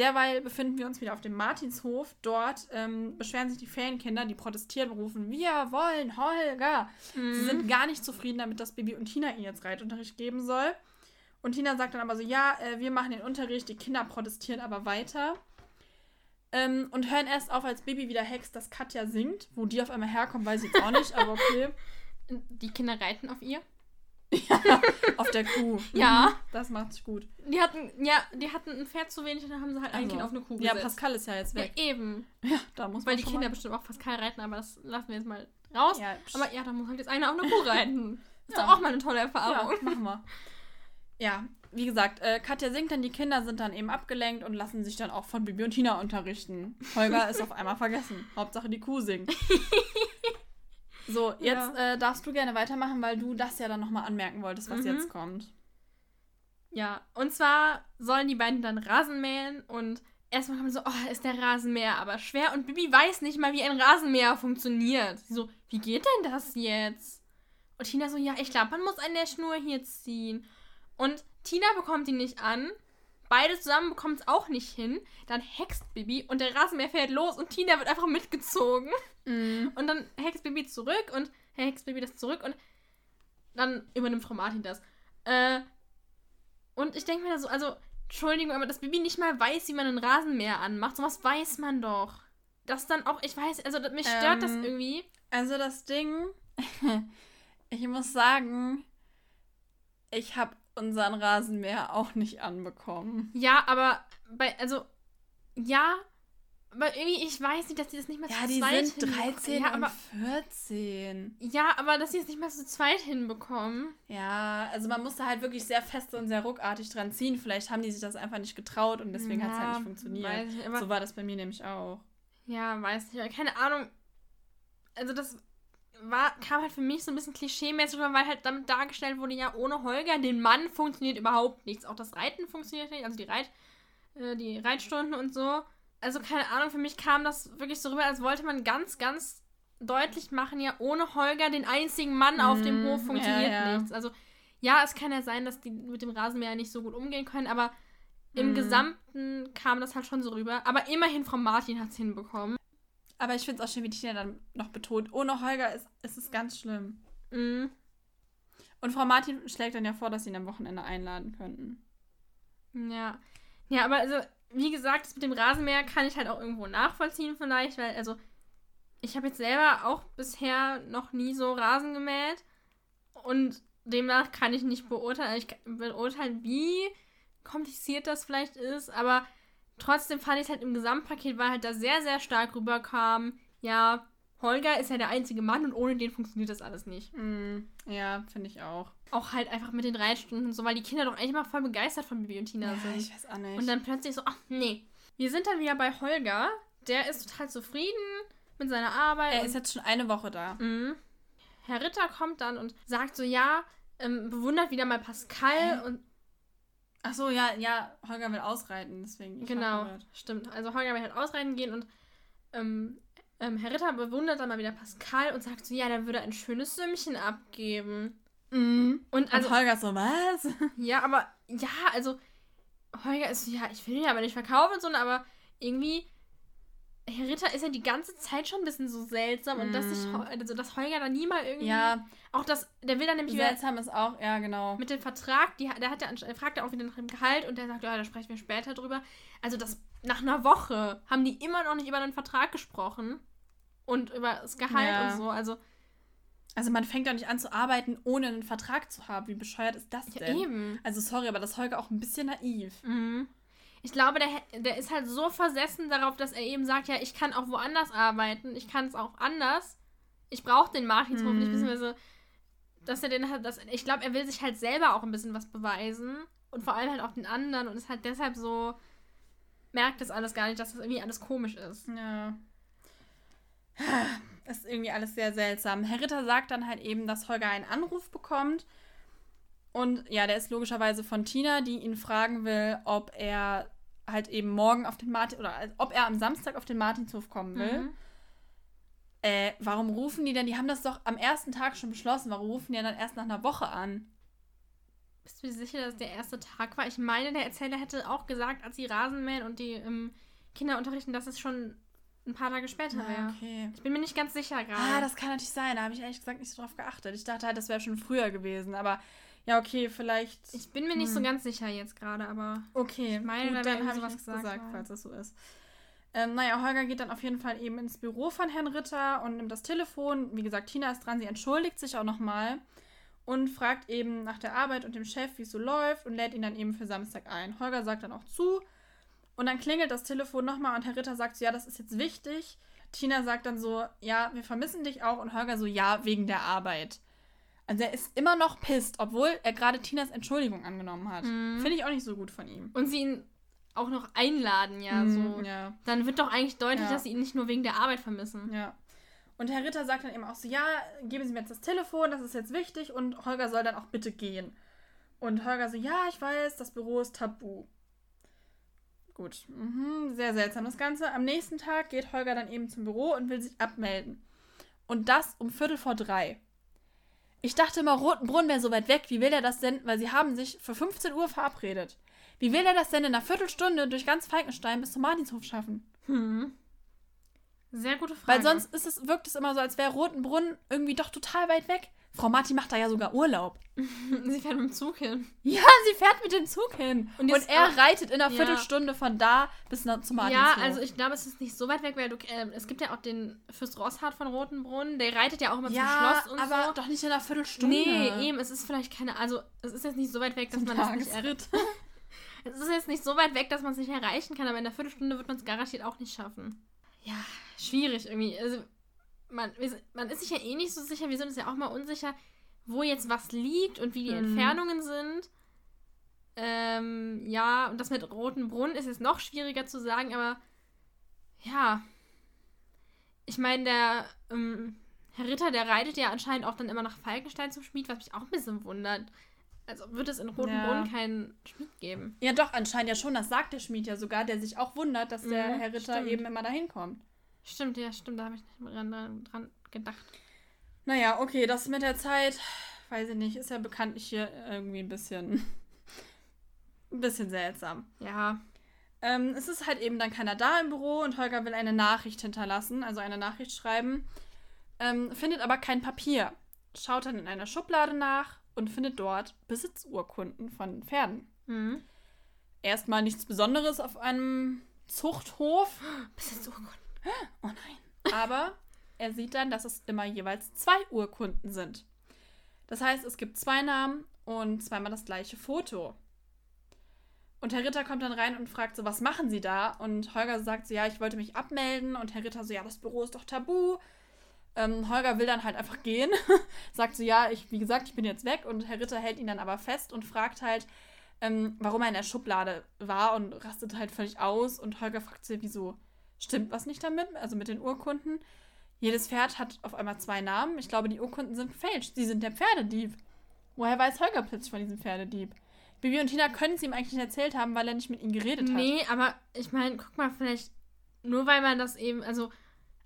Derweil befinden wir uns wieder auf dem Martinshof. Dort ähm, beschweren sich die Ferienkinder, die protestieren und rufen, wir wollen Holger. Mhm. Sie sind gar nicht zufrieden damit, dass Bibi und Tina ihnen jetzt Reitunterricht geben soll. Und Tina sagt dann aber so, ja, äh, wir machen den Unterricht, die Kinder protestieren aber weiter. Ähm, und hören erst auf, als Bibi wieder hext, dass Katja singt. Wo die auf einmal herkommt, weiß ich jetzt auch nicht, aber okay. Die Kinder reiten auf ihr. Auf der Kuh. Ja. Mhm, Das macht sich gut. Die hatten, ja, die hatten ein Pferd zu wenig und dann haben sie halt ein Also. Kind auf eine Kuh Ja, gesetzt. Pascal ist ja jetzt Ja, weg. eben. Ja, da muss Weil die Kinder mal- bestimmt auch Pascal reiten, aber das lassen wir jetzt mal raus. Ja, aber ja, da muss halt jetzt einer auf eine Kuh reiten. Ist Ja. doch auch mal eine tolle ja, Erfahrung. machen wir. Ja, wie gesagt, äh, Katja singt dann, die Kinder sind dann eben abgelenkt und lassen sich dann auch von Bibi und Tina unterrichten. Holger ist auf einmal vergessen. Hauptsache die Kuh singt. So, jetzt äh, darfst du gerne weitermachen, weil du das ja dann nochmal anmerken wolltest, was Mhm. jetzt kommt. Ja, und zwar sollen die beiden dann Rasen mähen und erstmal kommen so, oh, ist der Rasenmäher aber schwer und Bibi weiß nicht mal, wie ein Rasenmäher funktioniert. Sie so, wie geht denn das jetzt? Und Tina so, ja, ich glaube, man muss an der Schnur hier ziehen. Und Tina bekommt ihn nicht an. Beide zusammen bekommen es auch nicht hin. Dann hext Bibi und der Rasenmäher fährt los und Tina wird einfach mitgezogen. Mhm. Und dann hext Bibi zurück und hext Bibi das zurück und dann übernimmt Frau Martin das. Äh, und ich denke mir da so, also, Entschuldigung, aber dass Bibi nicht mal weiß, wie man einen Rasenmäher anmacht, sowas weiß man doch. Das dann auch, ich weiß, also mich stört das Ähm, irgendwie. Also das Ding, ich muss sagen, ich habe unseren Rasenmäher auch nicht anbekommen. Ja, aber bei, also, ja, aber irgendwie, ich weiß nicht, dass die das nicht mehr Ja, zu die zweit sind hinbekommen. 13 ja, und aber, 14. ja, aber dass sie es nicht mehr zu zweit hinbekommen. Ja, also man musste halt wirklich sehr fest und sehr ruckartig dran ziehen. Vielleicht haben die sich das einfach nicht getraut und deswegen hat es halt Ja, nicht funktioniert. weiß ich nicht, so war das bei mir nämlich auch. Ja, weiß nicht. Keine Ahnung. Also das war, kam halt für mich so ein bisschen klischee-mäßig rüber, weil halt damit dargestellt wurde, ja, ohne Holger, den Mann funktioniert überhaupt nichts. Auch das Reiten funktioniert nicht, also die Reit, äh, die Reitstunden und so. Also keine Ahnung, für mich kam das wirklich so rüber, als wollte man ganz, ganz deutlich machen, ja, ohne Holger, den einzigen Mann auf dem Mm, Hof, funktioniert ja, ja. nichts. Also ja, es kann ja sein, dass die mit dem Rasenmäher nicht so gut umgehen können, aber im Mm. Gesamten kam das halt schon so rüber. Aber immerhin Frau Martin hat es hinbekommen. Aber ich finde es auch schön, wie Tina dann noch betont, ohne Holger ist, ist es ganz schlimm. Mhm. Und Frau Martin schlägt dann ja vor, dass sie ihn am Wochenende einladen könnten. Ja. Ja, aber also, wie gesagt, das mit dem Rasenmäher kann ich halt auch irgendwo nachvollziehen vielleicht, weil, also, ich habe jetzt selber auch bisher noch nie so Rasen gemäht und demnach kann ich nicht beurteilen, ich beurteilen, wie kompliziert das vielleicht ist, aber trotzdem fand ich es halt im Gesamtpaket, weil halt da sehr, sehr stark rüberkam, ja, Holger ist ja der einzige Mann und ohne den funktioniert das alles nicht. Mm, ja, finde ich auch. Auch halt einfach mit den Reitstunden und so, weil die Kinder doch eigentlich mal voll begeistert von Bibi und Tina Ja, sind. ich weiß auch nicht. Und dann plötzlich so, ach nee. Wir sind dann wieder bei Holger. Der ist total zufrieden mit seiner Arbeit. er ist jetzt schon eine Woche da. Mhm. Herr Ritter kommt dann und sagt so, ja, ähm, bewundert wieder mal Pascal und Ach so, ja, ja, Holger will ausreiten, deswegen. genau, stimmt. Also Holger will halt ausreiten gehen und ähm, ähm, Herr Ritter bewundert dann mal wieder Pascal und sagt so, ja, der würde ein schönes Sümmchen abgeben. Mhm. Und also, Und Holger so, was? ja, aber, ja, also, Holger ist so, ja, ich will ihn aber nicht verkaufen und so, aber irgendwie, Herr Ritter ist ja die ganze Zeit schon ein bisschen so seltsam und dass, sich, Mm. Hol- also, dass Holger dann nie mal irgendwie, Ja, auch das, der will dann nämlich wieder seltsam ist auch, ja, genau. mit dem Vertrag, die, der hat ja, ansch- er fragt ja auch wieder nach dem Gehalt und der sagt, ja, da sprechen wir später drüber. Also das, nach einer Woche haben die immer noch nicht über den Vertrag gesprochen und über das Gehalt Ja. und so, also, Also man fängt doch nicht an zu arbeiten, ohne einen Vertrag zu haben. Wie bescheuert ist das ja, denn? eben. Also sorry, aber das ist Holger auch ein bisschen naiv. Mhm. Ich glaube, der, der ist halt so versessen darauf, dass er eben sagt, ja, ich kann auch woanders arbeiten, ich kann es auch anders. Ich brauche den Martinshof nicht, Mhm. beziehungsweise, dass er den hat, dass, ich glaube, er will sich halt selber auch ein bisschen was beweisen und vor allem halt auch den anderen und ist halt deshalb so, merkt das alles gar nicht, dass das irgendwie alles komisch ist. Ja. Das ist irgendwie alles sehr seltsam. Herr Ritter sagt dann halt eben, dass Holger einen Anruf bekommt. Und ja, der ist logischerweise von Tina, die ihn fragen will, ob er halt eben morgen auf den Martin oder ob er am Samstag auf den Martinshof kommen will. Mhm. Äh, warum rufen die denn? Die haben das doch am ersten Tag schon beschlossen. Warum rufen die dann erst nach einer Woche an? Bist du dir sicher, dass es der erste Tag war? Ich meine, der Erzähler hätte auch gesagt, als sie Rasenmähen und die ähm, Kinder unterrichten, dass es schon ein paar Tage später wäre. Ah, okay. Ich bin mir nicht ganz sicher gerade. Ah, das kann natürlich sein. Da habe ich ehrlich gesagt nicht so drauf geachtet. Ich dachte halt, das wäre schon früher gewesen. Aber ja, okay, vielleicht. Ich bin mir nicht so Hm. ganz sicher jetzt gerade, aber. Okay, Ich meine, gut, da dann habe ich nichts gesagt gesagt, worden. falls das so ist. Ähm, naja, Holger geht dann auf jeden Fall eben ins Büro von Herrn Ritter und nimmt das Telefon. Wie gesagt, Tina ist dran, sie entschuldigt sich auch nochmal und fragt eben nach der Arbeit und dem Chef, wie es so läuft und lädt ihn dann eben für Samstag ein. Holger sagt dann auch zu und dann klingelt das Telefon nochmal und Herr Ritter sagt so, ja, das ist jetzt wichtig. Tina sagt dann so, ja, wir vermissen dich auch und Holger so, ja, wegen der Arbeit. Also er ist immer noch pisst, obwohl er gerade Tinas Entschuldigung angenommen hat. Mhm. Finde ich auch nicht so gut von ihm. Und sie ihn auch noch einladen, ja, Mhm, so. Ja, Dann wird doch eigentlich deutlich, Ja. dass sie ihn nicht nur wegen der Arbeit vermissen. ja. Und Herr Ritter sagt dann eben auch so, ja, geben Sie mir jetzt das Telefon, das ist jetzt wichtig und Holger soll dann auch bitte gehen. Und Holger so, ja, ich weiß, das Büro ist tabu. Gut, mhm, sehr seltsam das Ganze. Am nächsten Tag geht Holger dann eben zum Büro und will sich abmelden. Und das um Viertel vor drei. Ich dachte immer, Rotenbrunn wäre so weit weg. Wie will er das denn? Weil sie haben sich für 15 Uhr verabredet. Wie will er das denn in einer Viertelstunde durch ganz Falkenstein bis zum Martinshof schaffen? Hm. Sehr gute Frage. Weil sonst ist es, wirkt es immer so, als wäre Rotenbrunn irgendwie doch total weit weg. Frau Marti macht da ja sogar Urlaub. sie fährt mit dem Zug hin. Ja, sie fährt mit dem Zug hin. Und Und, er auch- reitet in einer ja. Viertelstunde von da bis nach, zum Martinshof. Ja, also ich glaube, es ist nicht so weit weg, weil du, äh, es gibt ja auch den Fürst Rosshardt von Rotenbrunn, der reitet ja auch immer ja, zum Schloss und aber so. doch nicht in einer Viertelstunde. Nee, eben, es ist vielleicht keine, also es ist jetzt nicht so weit weg, dass Zum man das nicht er Tagesritt. Es ist jetzt nicht so weit weg, dass man es nicht erreichen kann, aber in einer Viertelstunde wird man es garantiert auch nicht schaffen. Ja, schwierig irgendwie. Also, man, man ist sich ja eh nicht so sicher, wir sind uns ja auch mal unsicher, wo jetzt was liegt und wie die mhm. Entfernungen sind. Ähm, ja, und das mit Roten Brunnen ist jetzt noch schwieriger zu sagen, aber ja. Ich meine, der ähm, Herr Ritter, der reitet ja anscheinend auch dann immer nach Falkenstein zum Schmied, was mich auch ein bisschen wundert. Also wird es in Roten ja. Brunnen keinen Schmied geben. Ja, doch, anscheinend ja schon. Das sagt der Schmied ja sogar, der sich auch wundert, dass der mhm, Herr Ritter stimmt. eben immer dahin kommt. Stimmt, ja, stimmt. Da habe ich nicht dran, dran gedacht. Naja, okay, das mit der Zeit, weiß ich nicht, ist ja bekanntlich hier irgendwie ein bisschen ein bisschen seltsam. Ja. Ähm, es ist halt eben dann keiner da im Büro und Holger will eine Nachricht hinterlassen, also eine Nachricht schreiben, ähm, findet aber kein Papier. Schaut dann in einer Schublade nach und findet dort Besitzurkunden von Pferden. Mhm. Erstmal nichts Besonderes auf einem Zuchthof. Besitzurkunden. Oh nein. Aber er sieht dann, dass es immer jeweils zwei Urkunden sind. Das heißt, es gibt zwei Namen und zweimal das gleiche Foto. Und Herr Ritter kommt dann rein und fragt so, was machen Sie da? Und Holger sagt so, ja, ich wollte mich abmelden. Und Herr Ritter so, ja, das Büro ist doch tabu. Ähm, Holger will dann halt einfach gehen. sagt so, ja, ich, wie gesagt, ich bin jetzt weg. Und Herr Ritter hält ihn dann aber fest und fragt halt, ähm, warum er in der Schublade war und rastet halt völlig aus. Und Holger fragt so, wieso stimmt was nicht damit? Also mit den Urkunden. Jedes Pferd hat auf einmal zwei Namen. Ich glaube, die Urkunden sind gefälscht. Sie sind der Pferdedieb. Woher weiß Holger plötzlich von diesem Pferdedieb? Bibi und Tina können es ihm eigentlich nicht erzählt haben, weil er nicht mit ihnen geredet hat. Nee, aber ich meine, guck mal, vielleicht nur weil man das eben, also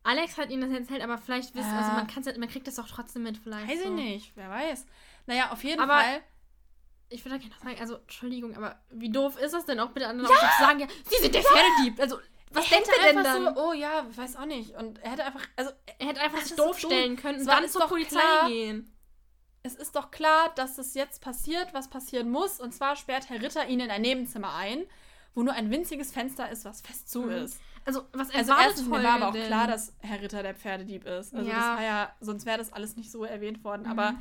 Alex hat ihm das erzählt, aber vielleicht wissen, also ja. also man kann's, man kriegt das auch trotzdem mit, vielleicht. Weiß so. ich nicht, wer weiß. Naja, auf jeden aber Fall. Ich würde da gerne sagen, also Entschuldigung, aber wie doof ist das denn auch bitte anderen ja! zu sagen, ja, sie sind der ja! Pferdedieb. Also was denkt er denn dann? So, oh ja, weiß auch nicht. Und er hätte einfach, also er hätte einfach sich doof stellen können und dann zur Polizei klar, gehen es ist doch klar, dass das jetzt passiert, was passieren muss. Und zwar sperrt Herr Ritter ihn in ein Nebenzimmer ein, wo nur ein winziges Fenster ist, was fest zu mhm. ist. Also, was also erstens, mir war aber auch denn? klar, dass Herr Ritter der Pferdedieb ist. Also, ja. das war ja, sonst wäre das alles nicht so erwähnt worden. Mhm. Aber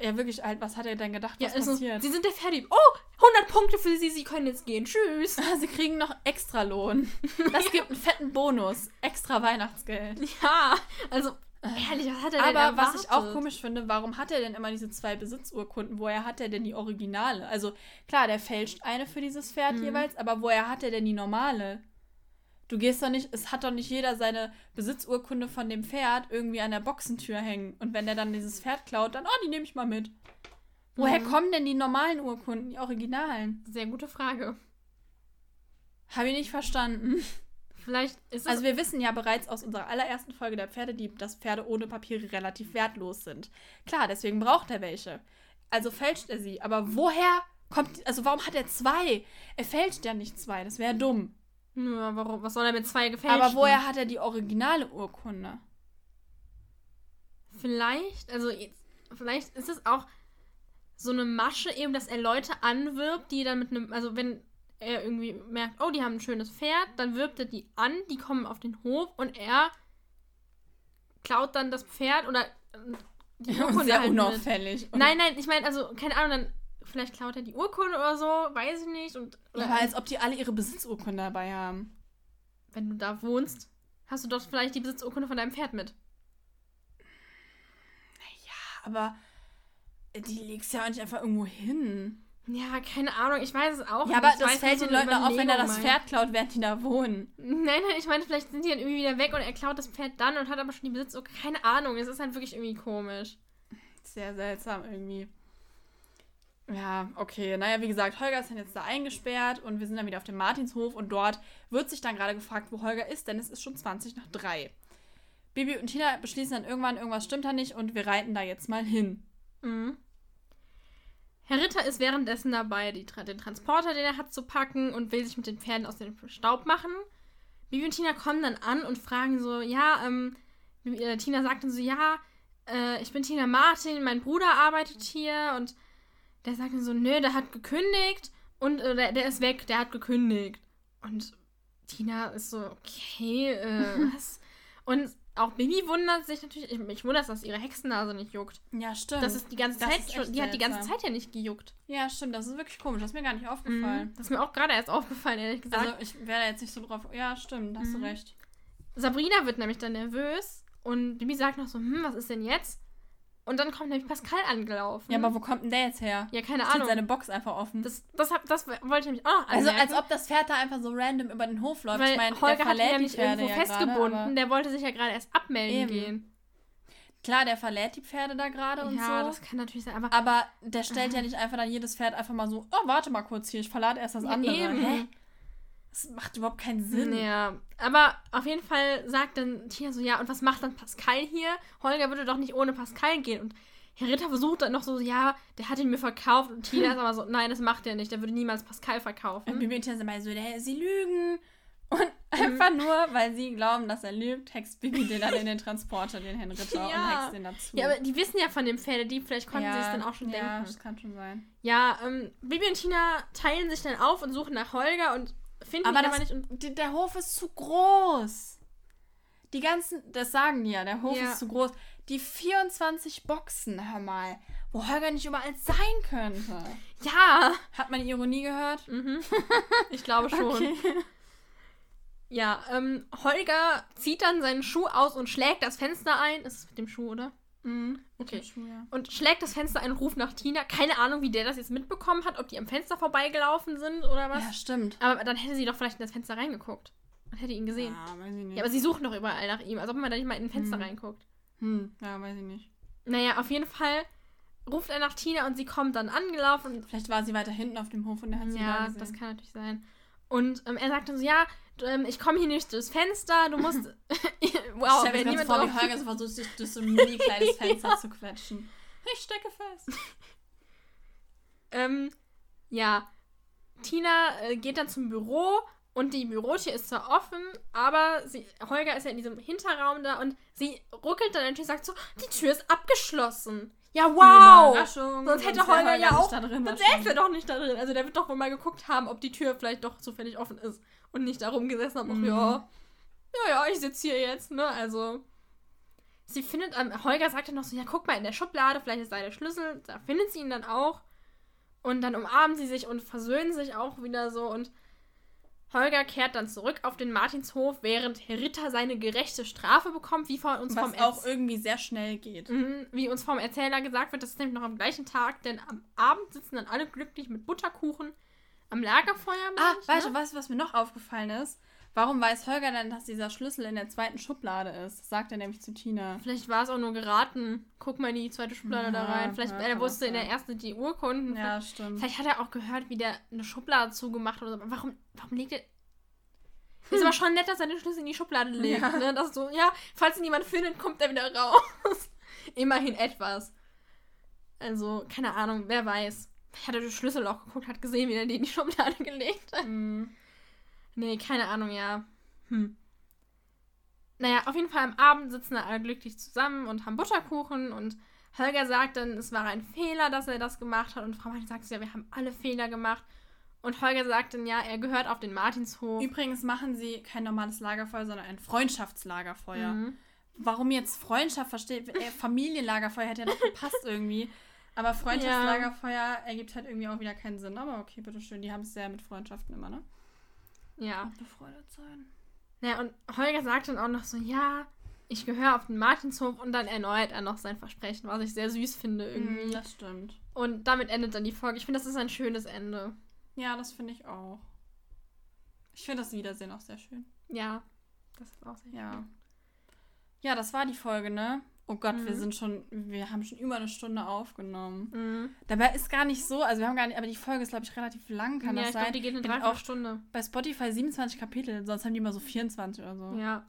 ja, wirklich halt, was hat er denn gedacht, was ja, also, passiert? Sie sind der Pferdedieb. Oh, 100 Punkte für Sie, Sie können jetzt gehen. Tschüss. Sie kriegen noch extra Lohn. Das gibt einen fetten Bonus. Extra Weihnachtsgeld. Ja, also Ehrlich, was hat er denn Aber was ich auch komisch finde, warum hat er denn immer diese zwei Besitzurkunden? Woher hat er denn die Originale? Also klar, der fälscht eine für dieses Pferd mhm. jeweils, aber woher hat er denn die normale? Du gehst doch nicht, es hat doch nicht jeder seine Besitzurkunde von dem Pferd irgendwie an der Boxentür hängen. Und wenn der dann dieses Pferd klaut, dann, oh, die nehme ich mal mit. Woher mhm. kommen denn die normalen Urkunden, die Originalen? Sehr gute Frage. Habe ich nicht verstanden. Vielleicht ist es. Also, wir wissen ja bereits aus unserer allerersten Folge der Pferdedieb, dass Pferde ohne Papiere relativ wertlos sind. Klar, deswegen braucht er welche. Also fälscht er sie. Aber woher kommt. Also, warum hat er zwei? Er fälscht ja nicht zwei. Das wäre dumm. Ja, warum? Was soll er mit zwei gefälschten? Aber woher hat er die originale Urkunde? Vielleicht, also, vielleicht ist es auch so eine Masche eben, dass er Leute anwirbt, die dann mit einem, also wenn er irgendwie merkt, oh, die haben ein schönes Pferd, dann wirbt er die an, die kommen auf den Hof und er klaut dann das Pferd oder äh, die Urkunde. Sehr halt unauffällig. Nein, nein, ich meine, also, keine Ahnung, dann vielleicht klaut er die Urkunde oder so, weiß ich nicht. Und, ja, aber als ob die alle ihre Besitzurkunde dabei haben. Wenn du da wohnst, hast du doch vielleicht die Besitzurkunde von deinem Pferd mit. Naja, aber die legst ja auch nicht einfach irgendwo hin. Ja, keine Ahnung, ich weiß es auch nicht. Ja, aber das fällt den Leuten auf, wenn er das Pferd klaut, während die da wohnen. Nein, nein, ich meine, vielleicht sind die dann irgendwie wieder weg und er klaut das Pferd dann und hat aber schon die Besitz. Oh, keine Ahnung, es ist halt wirklich irgendwie komisch. Sehr seltsam irgendwie. Ja, okay. Naja, wie gesagt, Holger ist dann jetzt da eingesperrt und wir sind dann wieder auf dem Martinshof und dort wird sich dann gerade gefragt, wo Holger ist, denn es ist schon 20 nach 3. Bibi und Tina beschließen dann irgendwann, irgendwas stimmt da nicht und wir reiten da jetzt mal hin. Mhm. Herr Ritter ist währenddessen dabei, die, den Transporter, den er hat, zu packen und will sich mit den Pferden aus dem Staub machen. Bibi und Tina kommen dann an und fragen so, ja, ähm, äh, Tina sagt dann so, ja, äh, ich bin Tina Martin, mein Bruder arbeitet hier und der sagt dann so, nö, der hat gekündigt und äh, der, der ist weg, der hat gekündigt. Und Tina ist so, okay, äh, was? Und auch Bibi wundert sich natürlich. Ich, mich wundert, dass ihre Hexennase nicht juckt. Ja, stimmt. Das ist die ganze Das Zeit schon. Die hat die ganze. Zeit ja nicht gejuckt. ja, stimmt. Das ist wirklich komisch. Das ist mir gar nicht aufgefallen. Mhm. Das ist mir auch gerade erst aufgefallen, ehrlich gesagt. Also, ich wäre da jetzt nicht so drauf. Ja, stimmt. Hast Mhm. du recht. Sabrina wird nämlich dann nervös und Bibi sagt noch so, hm, was ist denn jetzt? Und dann kommt nämlich Pascal angelaufen. Ja, aber wo kommt denn der jetzt her? Ja, keine Steht Ahnung. seine Box einfach offen. Das, das, hab, das wollte ich nämlich auch also, anmerken. als ob das Pferd da einfach so random über den Hof läuft. Weil ich meine, Holger der hat ihn ja nicht irgendwo ja festgebunden. Gerade, aber der wollte sich ja gerade erst abmelden Eben. gehen. klar, der verlädt die Pferde da gerade und ja, so. das kann natürlich sein. Aber Aber der stellt ja nicht einfach dann jedes Pferd einfach mal so, oh, warte mal kurz hier, ich verlade erst das Ja, andere. eben. Hä? Das macht überhaupt keinen Sinn. Ja, aber auf jeden Fall sagt dann Tina so, ja, und was macht dann Pascal hier? Holger würde doch nicht ohne Pascal gehen. Und Herr Ritter versucht dann noch so, ja, der hat ihn mir verkauft. Und Tina ist aber so, nein, das macht er nicht. Der würde niemals Pascal verkaufen. Und Bibi und Tina sind mal so, der, sie lügen. Und einfach nur, weil sie glauben, dass er lügt, hext Bibi den dann in den Transporter, den Herrn Ritter, Ja. und hext den dazu. Ja, aber die wissen ja von dem Pferdedieb, vielleicht konnten sie es dann auch schon ja, denken. das kann schon sein. Ja, ähm, Bibi und Tina teilen sich dann auf und suchen nach Holger und ihn das, aber nicht. Und der Hof ist zu groß. Die ganzen, das sagen die ja, der Hof Ja. ist zu groß. Die 24 Boxen, hör mal, wo Holger nicht überall sein könnte. ja, Hat man die Ironie gehört? mhm. ich glaube schon. Ja, ähm, Holger zieht dann seinen Schuh aus und schlägt das Fenster ein. Ist es mit dem Schuh, oder? Mhm. Okay. Und schlägt das Fenster ein und ruft nach Tina. Keine Ahnung, wie der das jetzt mitbekommen hat, ob die am Fenster vorbeigelaufen sind oder was. ja, stimmt. Aber dann hätte sie doch vielleicht in das Fenster reingeguckt. Und hätte ihn gesehen. Ja, weiß ich nicht. Ja, aber sie suchen doch überall nach ihm, als ob man da nicht mal in ein Fenster Hm. reinguckt. hm, ja, weiß ich nicht. Naja, auf jeden Fall ruft er nach Tina und sie kommt dann angelaufen. Vielleicht war sie weiter hinten auf dem Hof und er hat sie ja, das kann natürlich sein. Und ähm, er sagt dann so, ja, ähm, ich komme hier nicht durchs Fenster, du musst... wow, ich wenn niemand vor, wie. Holger so versucht, sich durch so ein mini kleines Fenster zu quetschen. Ich stecke fest. Ähm, ja, Tina äh, geht dann zum Büro und die Bürotür ist zwar offen, aber sie, Holger ist ja in diesem Hinterraum da und sie ruckelt dann und sagt so, die Tür ist abgeschlossen. Ja, wow! Überraschung. Sonst hätte Holger ja auch- da drin. Sonst säße er doch nicht da drin. Also der wird doch wohl mal geguckt haben, ob die Tür vielleicht doch zufällig offen ist und nicht da rumgesessen hat. Mhm. Ja, ja, ja, ich sitze hier jetzt, ne? Also. Sie findet, ähm, Holger sagt dann noch so, ja, guck mal in der Schublade, vielleicht ist da der Schlüssel. Da findet sie ihn dann auch. Und dann umarmen sie sich und versöhnen sich auch wieder so. Und Holger kehrt dann zurück auf den Martinshof, während Herr Ritter seine gerechte Strafe bekommt, wie von uns vom Was auch irgendwie sehr schnell geht. Mhm, wie uns vom Erzähler gesagt wird, das ist nämlich noch am gleichen Tag, denn am Abend sitzen dann alle glücklich mit Butterkuchen am Lagerfeuer. Ah, ich, weißt du, ne? was, was mir noch aufgefallen ist? Warum weiß Holger denn, dass dieser Schlüssel in der zweiten Schublade ist? Das sagt er nämlich zu Tina. Vielleicht war es auch nur geraten. Guck mal in die zweite Schublade da Ja, rein. Vielleicht ja, er wusste in der ersten die Urkunden. Ja, stimmt. Vielleicht hat er auch gehört, wie der eine Schublade zugemacht hat oder so. Aber Warum, warum legt er. Ist aber schon nett, dass er den Schlüssel in die Schublade legt. Ja. Ne? Dass so, ja, falls ihn jemand findet, kommt er wieder raus. Immerhin etwas. Also, keine Ahnung, wer weiß. Vielleicht hat er durch Schlüsselloch geguckt, hat gesehen, wie er die in die Schublade gelegt hat. Mhm. Nee, keine Ahnung, ja. Hm. Naja, auf jeden Fall am Abend sitzen da alle glücklich zusammen und haben Butterkuchen und Holger sagt dann, es war ein Fehler, dass er das gemacht hat und Frau Martin sagt, ja, wir haben alle Fehler gemacht. Und Holger sagt dann, ja, er gehört auf den Martinshof. Übrigens machen sie kein normales Lagerfeuer, sondern ein Freundschaftslagerfeuer. Mhm. Warum jetzt Freundschaft versteht? Äh, Familienlagerfeuer hätte ja noch gepasst irgendwie. Aber Freundschaftslagerfeuer ergibt halt irgendwie auch wieder keinen Sinn. Aber okay, bitteschön. Die haben es sehr mit Freundschaften immer, ne? Ja. Befreundet sein. Naja, und Holger sagt dann auch noch so, ja, ich gehöre auf den Martinshof und dann erneuert er noch sein Versprechen, was ich sehr süß finde irgendwie. Mhm, das stimmt. Und damit endet dann die Folge. Ich finde, das ist ein schönes Ende. Ja, das finde ich auch. Ich finde das Wiedersehen auch sehr schön. Ja, das ist auch sehr Ja. schön. Ja, das war die Folge, ne? Oh Gott, wir Mhm. sind schon, wir haben schon über eine Stunde aufgenommen. Mhm. Dabei ist gar nicht so, also wir haben gar nicht, aber die Folge ist, glaube ich, relativ lang, kann ja, das ich sein? glaube, die geht eine Dreiviertelstunde. Bei Spotify 27 Kapitel, sonst haben die immer so 24 oder so. Ja.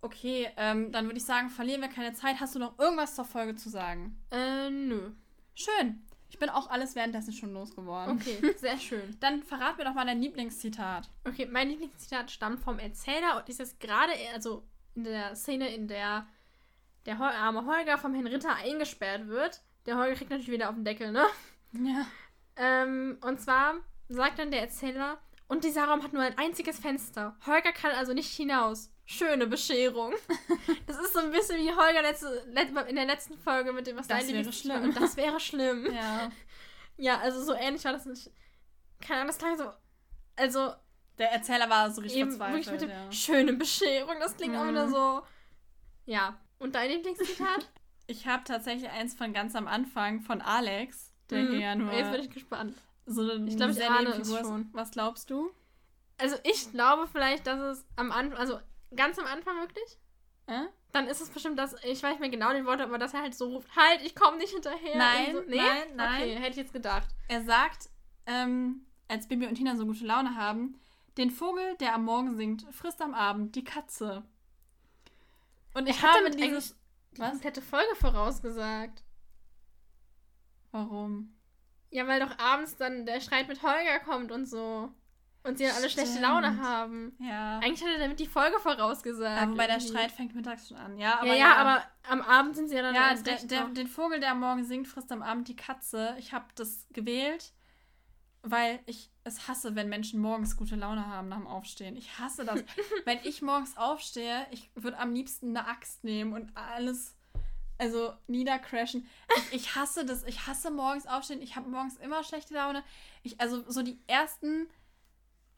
Okay, ähm, dann würde ich sagen, verlieren wir keine Zeit. Hast du noch irgendwas zur Folge zu sagen? Äh, nö. Schön. Ich bin auch alles währenddessen schon losgeworden. Okay, sehr schön. Dann verrat mir doch mal dein Lieblingszitat. Okay, mein Lieblingszitat stammt vom Erzähler und ist jetzt gerade, also in der Szene, in der der arme Holger vom Herrn Ritter eingesperrt wird. Der Holger kriegt natürlich wieder auf den Deckel, ne? Ja. Ähm, und zwar sagt dann der Erzähler, und dieser Raum hat nur ein einziges Fenster. Holger kann also nicht hinaus. schöne Bescherung. Das ist so ein bisschen wie Holger letzte, in der letzten Folge mit dem, was Das wäre schlimm. Und das wäre schlimm. Ja. Ja, also so ähnlich war das nicht. Keine Ahnung, das klang so. Also, Der Erzähler war so richtig eben wirklich verzweifelt. mit dem Ja. schöne Bescherung, das klingt auch Mhm. wieder so. Ja. Und dein Lieblingszitat? Ich habe tatsächlich eins von ganz am Anfang von Alex, der Mhm. ja nur Jetzt bin ich gespannt. so eine Ich glaub, ich ahne es schon. Was glaubst du? Also, ich glaube vielleicht, dass es am Anfang, also ganz am Anfang wirklich. Äh? Dann ist es bestimmt das, ich weiß nicht mehr genau den Worte, aber dass er halt so ruft, halt, ich komme nicht hinterher. Nein, so, nein, nein. Okay, hätte ich jetzt gedacht. Er sagt, ähm, als Bibi und Tina so gute Laune haben, den Vogel, der am Morgen singt, frisst am Abend die Katze. Und ich hat habe damit dieses... Die Was? komplette Folge vorausgesagt. Warum? Ja, weil doch abends dann der Streit mit Holger kommt und so. Und sie dann alle schlechte Stimmt. Laune haben. Ja. Eigentlich hat er damit die Folge vorausgesagt. Aber wobei der. Streit fängt mittags schon an. Ja, aber ja, ja, aber am Abend sind sie ja dann Ja, der, der, den Vogel, der am Morgen singt, frisst am Abend die Katze. Ich habe das gewählt, weil ich es hasse, wenn Menschen morgens gute Laune haben nach dem Aufstehen. Ich hasse das. wenn ich morgens aufstehe, ich würde am liebsten eine Axt nehmen und alles, also niedercrashen. Ich, ich hasse das. Ich hasse morgens aufstehen. Ich habe morgens immer schlechte Laune. Ich, also so die ersten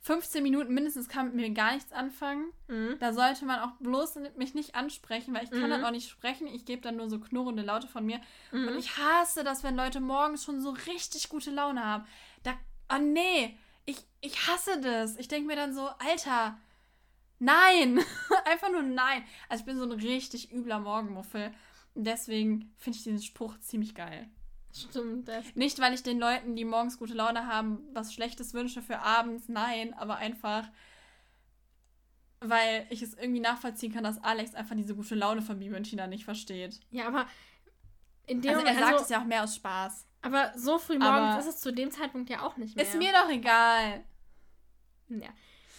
15 Minuten mindestens kann mit mir gar nichts anfangen. Mhm. Da sollte man auch bloß mich nicht ansprechen, weil ich kann Mhm. dann auch nicht sprechen. Ich gebe dann nur so knurrende Laute von mir. Mhm. Und ich hasse das, wenn Leute morgens schon so richtig gute Laune haben. Oh nee, ich, ich hasse das. Ich denke mir dann so, Alter, nein. Einfach nur nein. Also ich bin so ein richtig übler Morgenmuffel. Deswegen finde ich diesen Spruch ziemlich geil. Stimmt, das. Nicht, weil ich den Leuten, die morgens gute Laune haben, was Schlechtes wünsche für abends, nein, aber einfach, weil ich es irgendwie nachvollziehen kann, dass Alex einfach diese gute Laune von Bibi und Tina nicht versteht. Ja, aber in dem Also er Moment, sagt also, es ja auch mehr aus Spaß. Aber so früh Aber- morgens ist es zu dem Zeitpunkt ja auch nicht mehr. Ist mir doch egal. Ja.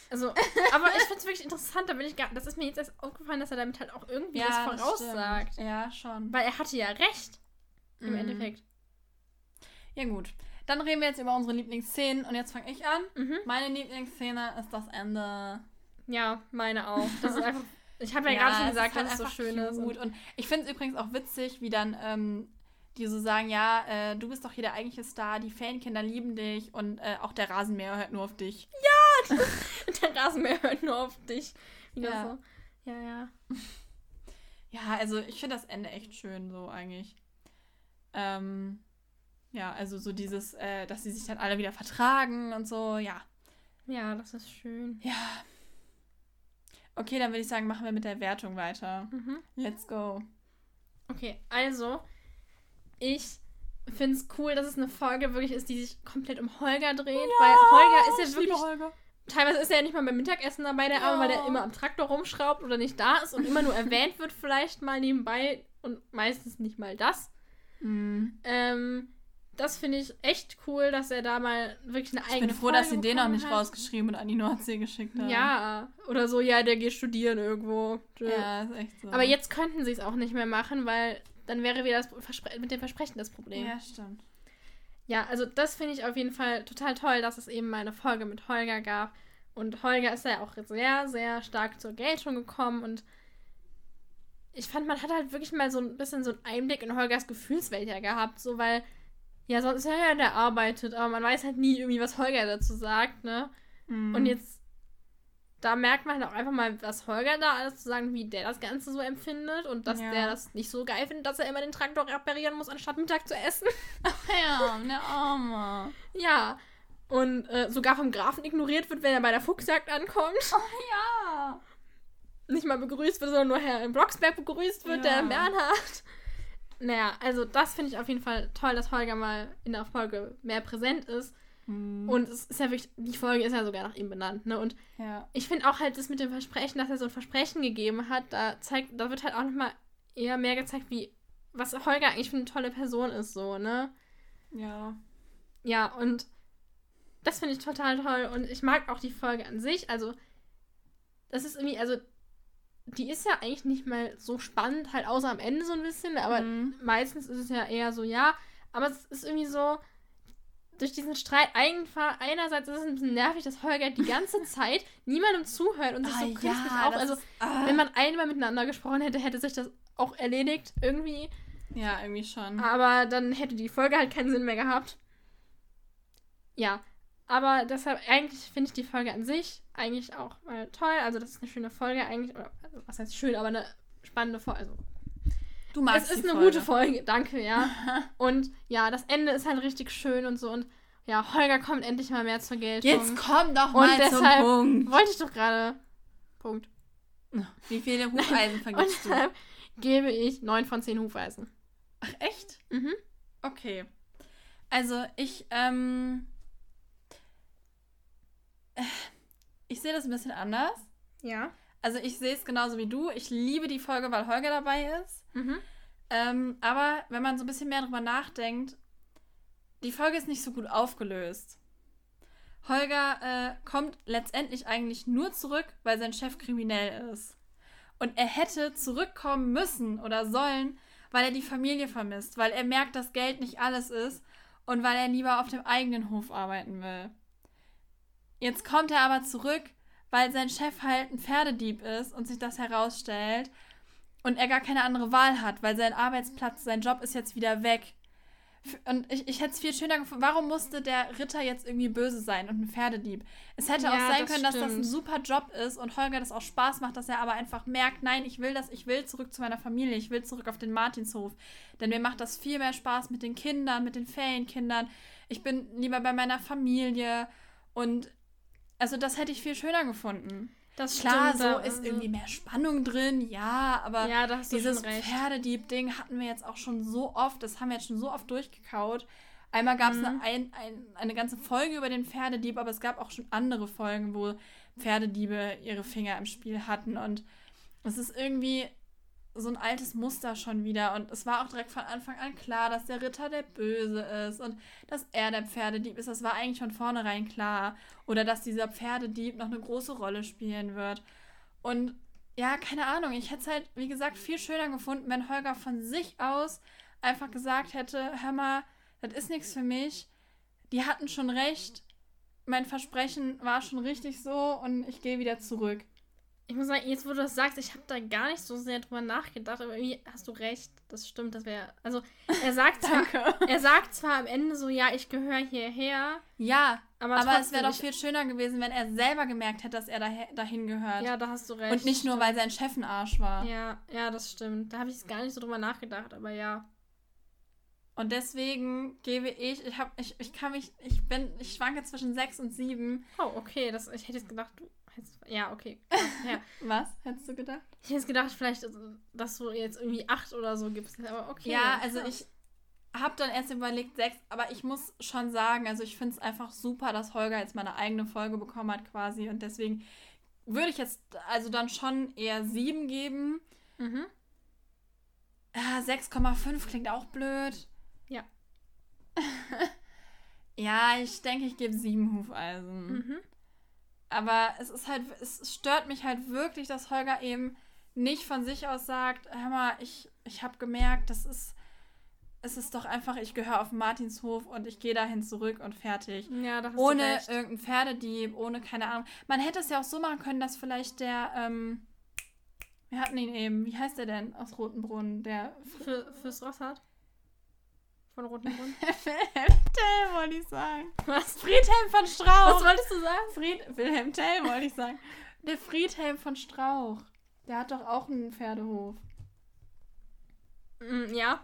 Also, aber ich finde es wirklich interessant, da bin ich gar, das ist mir jetzt erst aufgefallen, dass er damit halt auch irgendwie was das voraussagt. stimmt. Ja, schon. Weil er hatte ja recht, im Mhm. Endeffekt. Ja, gut. Dann reden wir jetzt über unsere Lieblingsszenen und jetzt fange ich an. Mhm. Meine Lieblingsszene ist das Ende. Ja, meine auch. Das ist einfach. Ich habe ja, gerade schon es gesagt, ist halt dass es so schön ist. cute. Und Und ich finde es übrigens auch witzig, wie dann ähm, die so sagen, ja, äh, du bist doch hier der eigentliche Star, die Fankinder lieben dich und äh, auch der Rasenmäher hört nur auf dich. der Rasenmäher hört nur auf dich. Wieder Ja. so. Ja, ja. Ja, also ich finde das Ende echt schön so eigentlich. Ähm, ja, also so dieses, äh, dass sie sich dann alle wieder vertragen und so, ja. Ja, das ist schön. Ja. Okay, dann würde ich sagen, machen wir mit der Wertung weiter. Mhm. Let's go. Okay, also, ich finde es cool, dass es eine Folge wirklich ist, die sich komplett um Holger dreht. weil Holger ist ja ich wirklich. Holger. Teilweise ist er ja nicht mal beim Mittagessen dabei, der Arme, weil der Ja. immer am Traktor rumschraubt oder nicht da ist und immer nur erwähnt wird, vielleicht mal nebenbei und meistens nicht mal das. Mhm. Ähm, das finde ich echt cool, dass er da mal wirklich eine Ich eigene bin froh, Folge dass sie den noch bekommen nicht hat. rausgeschrieben und an die Nordsee geschickt haben. Ja, oder so, ja, der geht studieren irgendwo. Ja, ist echt so. Aber jetzt könnten sie es auch nicht mehr machen, weil dann wäre wieder das Verspre mit dem Versprechen das Problem. Ja, stimmt. Ja, also das finde ich auf jeden Fall total toll, dass es eben mal eine Folge mit Holger gab. Und Holger ist ja auch sehr, sehr stark zur Geltung gekommen und ich fand, man hat halt wirklich mal so ein bisschen so einen Einblick in Holgers Gefühlswelt ja gehabt, so weil, ja, sonst ist er ja, der arbeitet, aber man weiß halt nie irgendwie, was Holger dazu sagt, ne? Mhm. Und jetzt, da merkt man halt auch einfach mal, was Holger da alles zu sagen, wie der das Ganze so empfindet und dass Ja. der das nicht so geil findet, dass er immer den Traktor reparieren muss, anstatt Mittag zu essen. Ja, der Arme. Ja. Und äh, sogar vom Grafen ignoriert wird, wenn er bei der Fuchsjagd ankommt. Ja. Nicht mal begrüßt wird, sondern nur Herr in Blocksberg begrüßt wird, Ja. der Bernhard. Naja, also das finde ich auf jeden Fall toll, dass Holger mal in der Folge mehr präsent ist. Mhm. Und es ist ja wirklich, die Folge ist ja sogar nach ihm benannt, ne? Und ja. ich finde auch halt das mit dem Versprechen, dass er so ein Versprechen gegeben hat, da zeigt, da wird halt auch nochmal eher mehr gezeigt, wie, was Holger eigentlich für eine tolle Person ist, so, ne? Ja. Ja, und das finde ich total toll. Und ich mag auch die Folge an sich. Also, das ist irgendwie, also, die ist ja eigentlich nicht mal so spannend, halt außer am Ende so ein bisschen, aber Mhm. meistens ist es ja eher so, ja. Aber es ist irgendwie so, durch diesen Streit einfach, einerseits ist es ein bisschen nervig, dass Holger die ganze Zeit niemandem zuhört und sich so Ah, künstlich ja, auf. Also, ist- ah. wenn man einmal miteinander gesprochen hätte, hätte sich das auch erledigt irgendwie. Ja, irgendwie schon. Aber dann hätte die Folge halt keinen Sinn mehr gehabt. Ja, aber deshalb, eigentlich finde ich die Folge an sich eigentlich auch mal toll. Also, das ist eine schöne Folge eigentlich. Oder, also, was heißt schön, aber eine spannende Folge. Also, Du magst es ist eine Folge. gute Folge, danke, ja. und ja, das Ende ist halt richtig schön und so. Und ja, Holger kommt endlich mal mehr zur Geltung. Jetzt komm doch Und mal deshalb zum Punkt. wollte ich doch gerade. Punkt. Wie viele Hufeisen Und vergibst du? deshalb gebe ich 9 von 10 Hufeisen. Ach, echt? Mhm. Okay. Also, ich, ähm. äh, Ich sehe das ein bisschen anders. Ja. Also, ich sehe es genauso wie du. Ich liebe die Folge, weil Holger dabei ist. Mhm. Ähm, aber wenn man so ein bisschen mehr drüber nachdenkt, die Folge ist nicht so gut aufgelöst. Holger äh, kommt letztendlich eigentlich nur zurück, weil sein Chef kriminell ist. Und er hätte zurückkommen müssen oder sollen, weil er die Familie vermisst, weil er merkt, dass Geld nicht alles ist und weil er lieber auf dem eigenen Hof arbeiten will. Jetzt kommt er aber zurück, weil sein Chef halt ein Pferdedieb ist und sich das herausstellt und er gar keine andere Wahl hat, weil sein Arbeitsplatz, sein Job ist jetzt wieder weg. Und ich, ich hätte es viel schöner gefunden. Warum musste der Ritter jetzt irgendwie böse sein und ein Pferdedieb? Es hätte Ja, auch sein das können, dass das ein stimmt. super Job ist und Holger das auch Spaß macht, dass er aber einfach merkt, nein, ich will das, ich will zurück zu meiner Familie, ich will zurück auf den Martinshof. Denn mir macht das viel mehr Spaß mit den Kindern, mit den Ferienkindern. Ich bin lieber bei meiner Familie und also das hätte ich viel schöner gefunden. Das Klar, stimmt, so da- ist also- irgendwie mehr Spannung drin, ja, aber Ja, dieses. Pferdedieb-Ding hatten wir jetzt auch schon so oft, das haben wir jetzt schon so oft durchgekaut. Einmal gab es Mhm. eine, ein, ein, eine ganze Folge über den Pferdedieb, aber es gab auch schon andere Folgen, wo Pferdediebe ihre Finger im Spiel hatten und es ist irgendwie so ein altes Muster schon wieder und es war auch direkt von Anfang an klar, dass der Ritter der Böse ist und dass er der Pferdedieb ist. Das war eigentlich von vornherein klar. Oder dass dieser Pferdedieb noch eine große Rolle spielen wird. Und ja, keine Ahnung, ich hätte es halt, wie gesagt, viel schöner gefunden, wenn Holger von sich aus einfach gesagt hätte, hör mal, das ist nichts für mich. Die hatten schon recht. Mein Versprechen war schon richtig so und ich gehe wieder zurück. Ich muss sagen, jetzt wo du das sagst, ich habe da gar nicht so sehr drüber nachgedacht, aber irgendwie hast du recht. Das stimmt, das wäre. Also, er sagt zwar, er sagt zwar am Ende so, ja, ich gehöre hierher, Ja, aber, aber, es wäre doch viel schöner gewesen, wenn er selber gemerkt hätte, dass er dahe- dahin gehört. Ja, da hast du recht. und nicht nur, weil sein Chef ein Arsch war. Ja, ja, das stimmt. Da habe ich gar nicht so drüber nachgedacht, aber ja. Und deswegen gebe ich, ich habe, ich, ich kann mich, ich bin, ich schwanke zwischen sechs und sieben. Oh, okay, das, ich hätte jetzt gedacht, du. Ja, okay. ja. Was hättest du gedacht? Ich hätte gedacht, vielleicht, also, dass du jetzt irgendwie acht oder so gibst. Aber okay. ja, also ich habe dann erst überlegt sechs, aber ich muss schon sagen, also ich finde es einfach super, dass Holger jetzt mal eine eigene Folge bekommen hat quasi und deswegen würde ich jetzt also dann schon eher sieben geben. Mhm. Ah, 6,5 klingt auch blöd. Ja. ja, ich denke, ich gebe sieben Hufeisen. Mhm. Aber es ist halt, es stört mich halt wirklich, dass Holger eben nicht von sich aus sagt, hör mal, ich, ich habe gemerkt, das ist, es ist doch einfach, ich gehöre auf Martinshof und ich gehe dahin zurück und fertig. Ja, da hast Ohne du recht. irgendein Pferdedieb, ohne keine Ahnung. Man hätte es ja auch so machen können, dass vielleicht der, ähm, wir hatten ihn eben, wie heißt der denn aus Rotenbrunn? Der Für, fürs Rossard? Von Rotenbrunn? Wilhelm Tell, wollte ich sagen. Was? Friedhelm von Strauch. Was wolltest du sagen? Fried Wilhelm Tell, wollte ich sagen. Der Friedhelm von Strauch. Der hat doch auch einen Pferdehof. Mm, ja.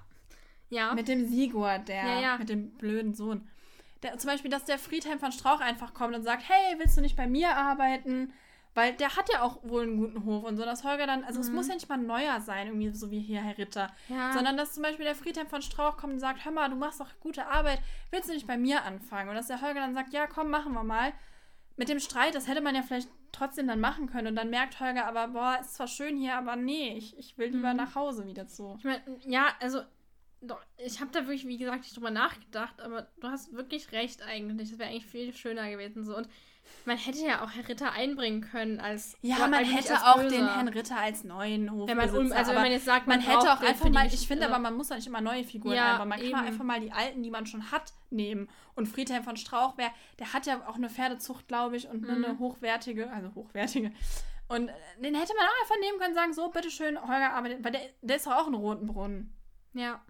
Ja. Mit dem Sigurd, der, Ja, ja. mit dem blöden Sohn. Der, zum Beispiel, dass der Friedhelm von Strauch einfach kommt und sagt, hey, willst du nicht bei mir arbeiten? Weil der hat ja auch wohl einen guten Hof und so, dass Holger dann, also es Mhm. muss ja nicht mal neuer sein, irgendwie so wie hier Herr Ritter, ja. sondern dass zum Beispiel der Friedhelm von Strauch kommt und sagt, hör mal, du machst doch gute Arbeit, willst du nicht bei mir anfangen? Und dass der Holger dann sagt, ja, komm, machen wir mal. Mit dem Streit, das hätte man ja vielleicht trotzdem dann machen können und dann merkt Holger aber, boah, ist zwar schön hier, aber nee, ich, ich will lieber Mhm. nach Hause wieder zu. Ich meine, ja, also ich habe da wirklich, wie gesagt, nicht drüber nachgedacht, aber du hast wirklich recht eigentlich. Das wäre eigentlich viel schöner gewesen so. Und man hätte ja auch Herrn Ritter einbringen können als. Ja, man hätte auch Böser. den Herrn Ritter als neuen Hofbesitzer. Wenn man, um, also wenn man jetzt sagt, man man, hätte auch einfach mal, ich finde äh, aber, man muss auch nicht immer neue Figuren Ja, einbauen. Man kann eben. einfach mal die alten, die man schon hat, nehmen. Und Friedhelm von Strauchberg, der hat ja auch eine Pferdezucht, glaube ich, und Mhm. eine hochwertige, also hochwertige. Und äh, den hätte man auch einfach nehmen können, sagen, so, bitteschön, Holger arbeitet, weil der, der ist doch auch in Rotenbrunnen. Ja.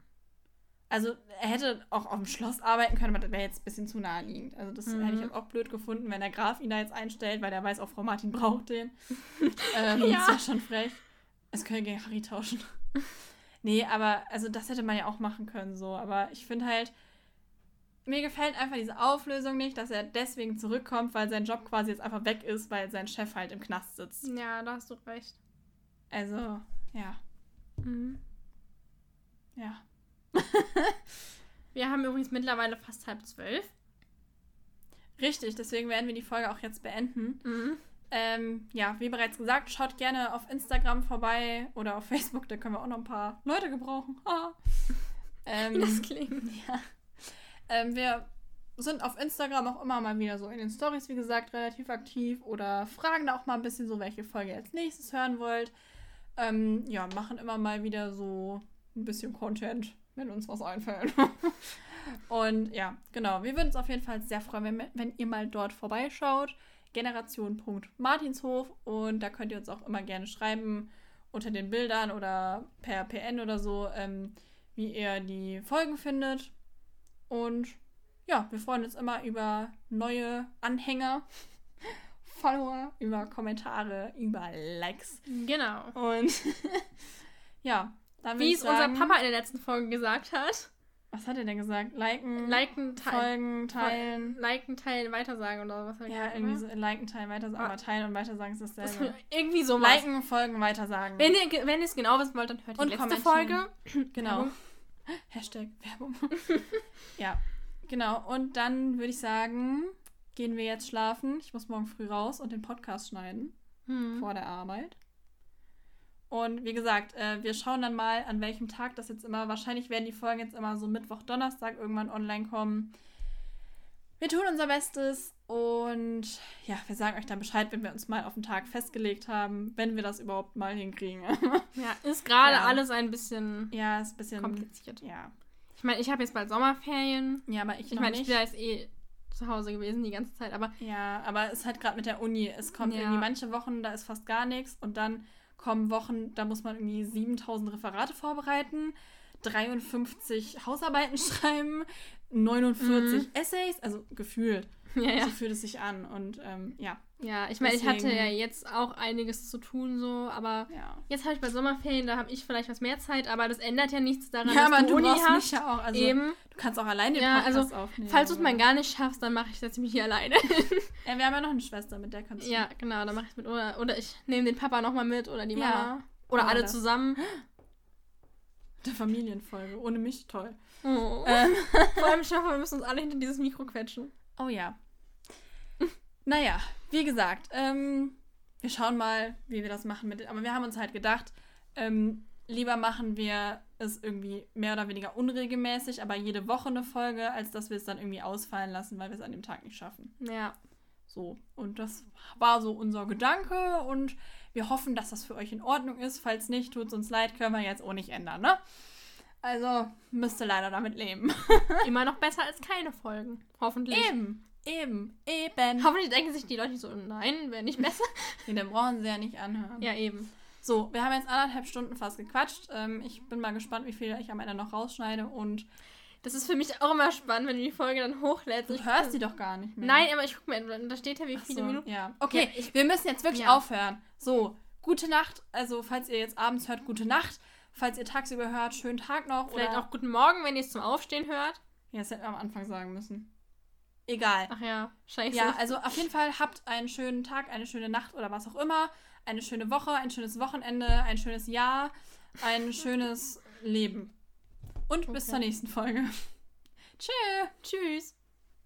Also er hätte auch auf dem Schloss arbeiten können, aber das wäre jetzt ein bisschen zu naheliegend. Also das Mhm. hätte ich jetzt auch blöd gefunden, wenn der Graf ihn da jetzt einstellt, weil der weiß, auch Frau Martin braucht den. ähm, Ja. Das wäre schon frech. Es können gegen Harry tauschen. nee, aber also das hätte man ja auch machen können so. Aber ich finde halt, mir gefällt einfach diese Auflösung nicht, dass er deswegen zurückkommt, weil sein Job quasi jetzt einfach weg ist, weil sein Chef halt im Knast sitzt. Ja, da hast du recht. Also, ja, Mhm. ja. Wir haben übrigens mittlerweile fast halb zwölf. Richtig, deswegen werden wir die Folge auch jetzt beenden. Mhm. Ähm, ja, wie bereits gesagt, schaut gerne auf Instagram vorbei oder auf Facebook, da können wir auch noch ein paar Leute gebrauchen. Ha. Wie das ähm, klingt. ja. ähm, wir sind auf Instagram auch immer mal wieder so in den Stories, wie gesagt, relativ aktiv oder fragen da auch mal ein bisschen so, welche Folge ihr als nächstes hören wollt. Ähm, ja, machen immer mal wieder so ein bisschen Content, wenn uns was einfällt. Und ja, genau. Wir würden uns auf jeden Fall sehr freuen, wenn, wenn ihr mal dort vorbeischaut. Generation.martinshof und da könnt ihr uns auch immer gerne schreiben unter den Bildern oder per PN oder so, ähm, wie ihr die Folgen findet. Und ja, wir freuen uns immer über neue Anhänger, Follower, über Kommentare, über Likes. Genau. Und ja, Wie es unser Papa in der letzten Folge gesagt hat. Was hat er denn gesagt? Liken, Liken, teilen. folgen, teilen. Liken, teilen, weitersagen oder was er Ja, gesagt, irgendwie oder? so liken, teilen, weitersagen. Ah. Aber teilen und weitersagen ist Das- dasselbe. Irgendwie sowas. Liken, folgen, weitersagen. Wenn ihr, wenn ihr es genau wissen wollt, dann hört die Und letzte. Folge. Genau. Werbung. Hashtag Werbung. ja, genau. Und dann würde ich sagen, gehen wir jetzt schlafen. Ich muss morgen früh raus und den Podcast schneiden Hm. vor der Arbeit. Und wie gesagt, äh, wir schauen dann mal, an welchem Tag das jetzt immer, wahrscheinlich werden die Folgen jetzt immer so Mittwoch, Donnerstag irgendwann online kommen. Wir tun unser Bestes und ja, wir sagen euch dann Bescheid, wenn wir uns mal auf den Tag festgelegt haben, wenn wir das überhaupt mal hinkriegen. Ja, ist gerade Ja. alles ein bisschen ja, ist ein bisschen. kompliziert. Ja. Ich meine, ich habe jetzt bald Sommerferien. Ja, aber ich, Ich meine, ich bin ja jetzt eh zu Hause gewesen die ganze Zeit, aber Ja, aber es ist halt gerade mit der Uni. Es kommt Ja. irgendwie manche Wochen, da ist fast gar nichts. Und dann kommen Wochen, da muss man irgendwie 7000 Referate vorbereiten, 53 Hausarbeiten schreiben, 49 Essays. Also gefühlt. Ja, ja. So fühlt es sich an. Und ähm, ja, Ja, ich meine, ich hatte ja jetzt auch einiges zu tun, so, aber ja. jetzt habe ich bei Sommerferien, da habe ich vielleicht was mehr Zeit, aber das ändert ja nichts daran, Ja, dass aber du Uni brauchst hast. mich ja auch. Also, Eben. du kannst auch alleine den Ja, Podcast also, aufnehmen. Falls du es mal gar nicht schaffst, dann mache ich das nämlich hier alleine. Ja, wir haben ja noch eine Schwester, mit der kannst du. ja, genau, dann mache ich es mit. Oder, oder ich nehme den Papa nochmal mit oder die Ja. Mama. Oder Oder alle das. zusammen. Der Familienfolge. Ohne mich toll. Oh. Ähm, Vor allem, ich hoffe, wir müssen uns alle hinter dieses Mikro quetschen. Oh ja. Naja, wie gesagt, ähm, wir schauen mal, wie wir das machen mit. Aber wir haben uns halt gedacht, ähm, lieber machen wir es irgendwie mehr oder weniger unregelmäßig, aber jede Woche eine Folge, als dass wir es dann irgendwie ausfallen lassen, weil wir es an dem Tag nicht schaffen. Ja. So. Und das war so unser Gedanke und wir hoffen, dass das für euch in Ordnung ist. Falls nicht, tut es uns leid, können wir jetzt auch nicht ändern, ne? Also müsst ihr leider damit leben. Immer noch besser als keine Folgen. Hoffentlich. eben, eben, eben. Hoffentlich denken sich die Leute so, nein, wäre nicht besser. Nee, dann brauchen sie ja nicht anhören. ja, eben. So, wir haben jetzt anderthalb Stunden fast gequatscht. Ähm, ich bin mal gespannt, wie viel ich am Ende noch rausschneide. Und Das ist für mich auch immer spannend, wenn du die Folge dann hochlädst. du Ich- hörst sie doch gar nicht mehr. Nein, aber ich guck mal, da steht ja, wie viele so, Minuten. Ja. Okay, Ja, ich- wir müssen jetzt wirklich Ja. aufhören. So, gute Nacht. Also, falls ihr jetzt abends hört, gute Nacht. Falls ihr tagsüber hört, schönen Tag noch. Vielleicht oder auch guten Morgen, wenn ihr es zum Aufstehen hört. Ja, das hätten wir am Anfang sagen müssen. Egal. Ach ja, scheiße. Ja, also auf jeden Fall habt einen schönen Tag, eine schöne Nacht oder was auch immer. Eine schöne Woche, ein schönes Wochenende, ein schönes Jahr, ein schönes Leben. Und bis Okay. zur nächsten Folge. Tschüss. Tschüss.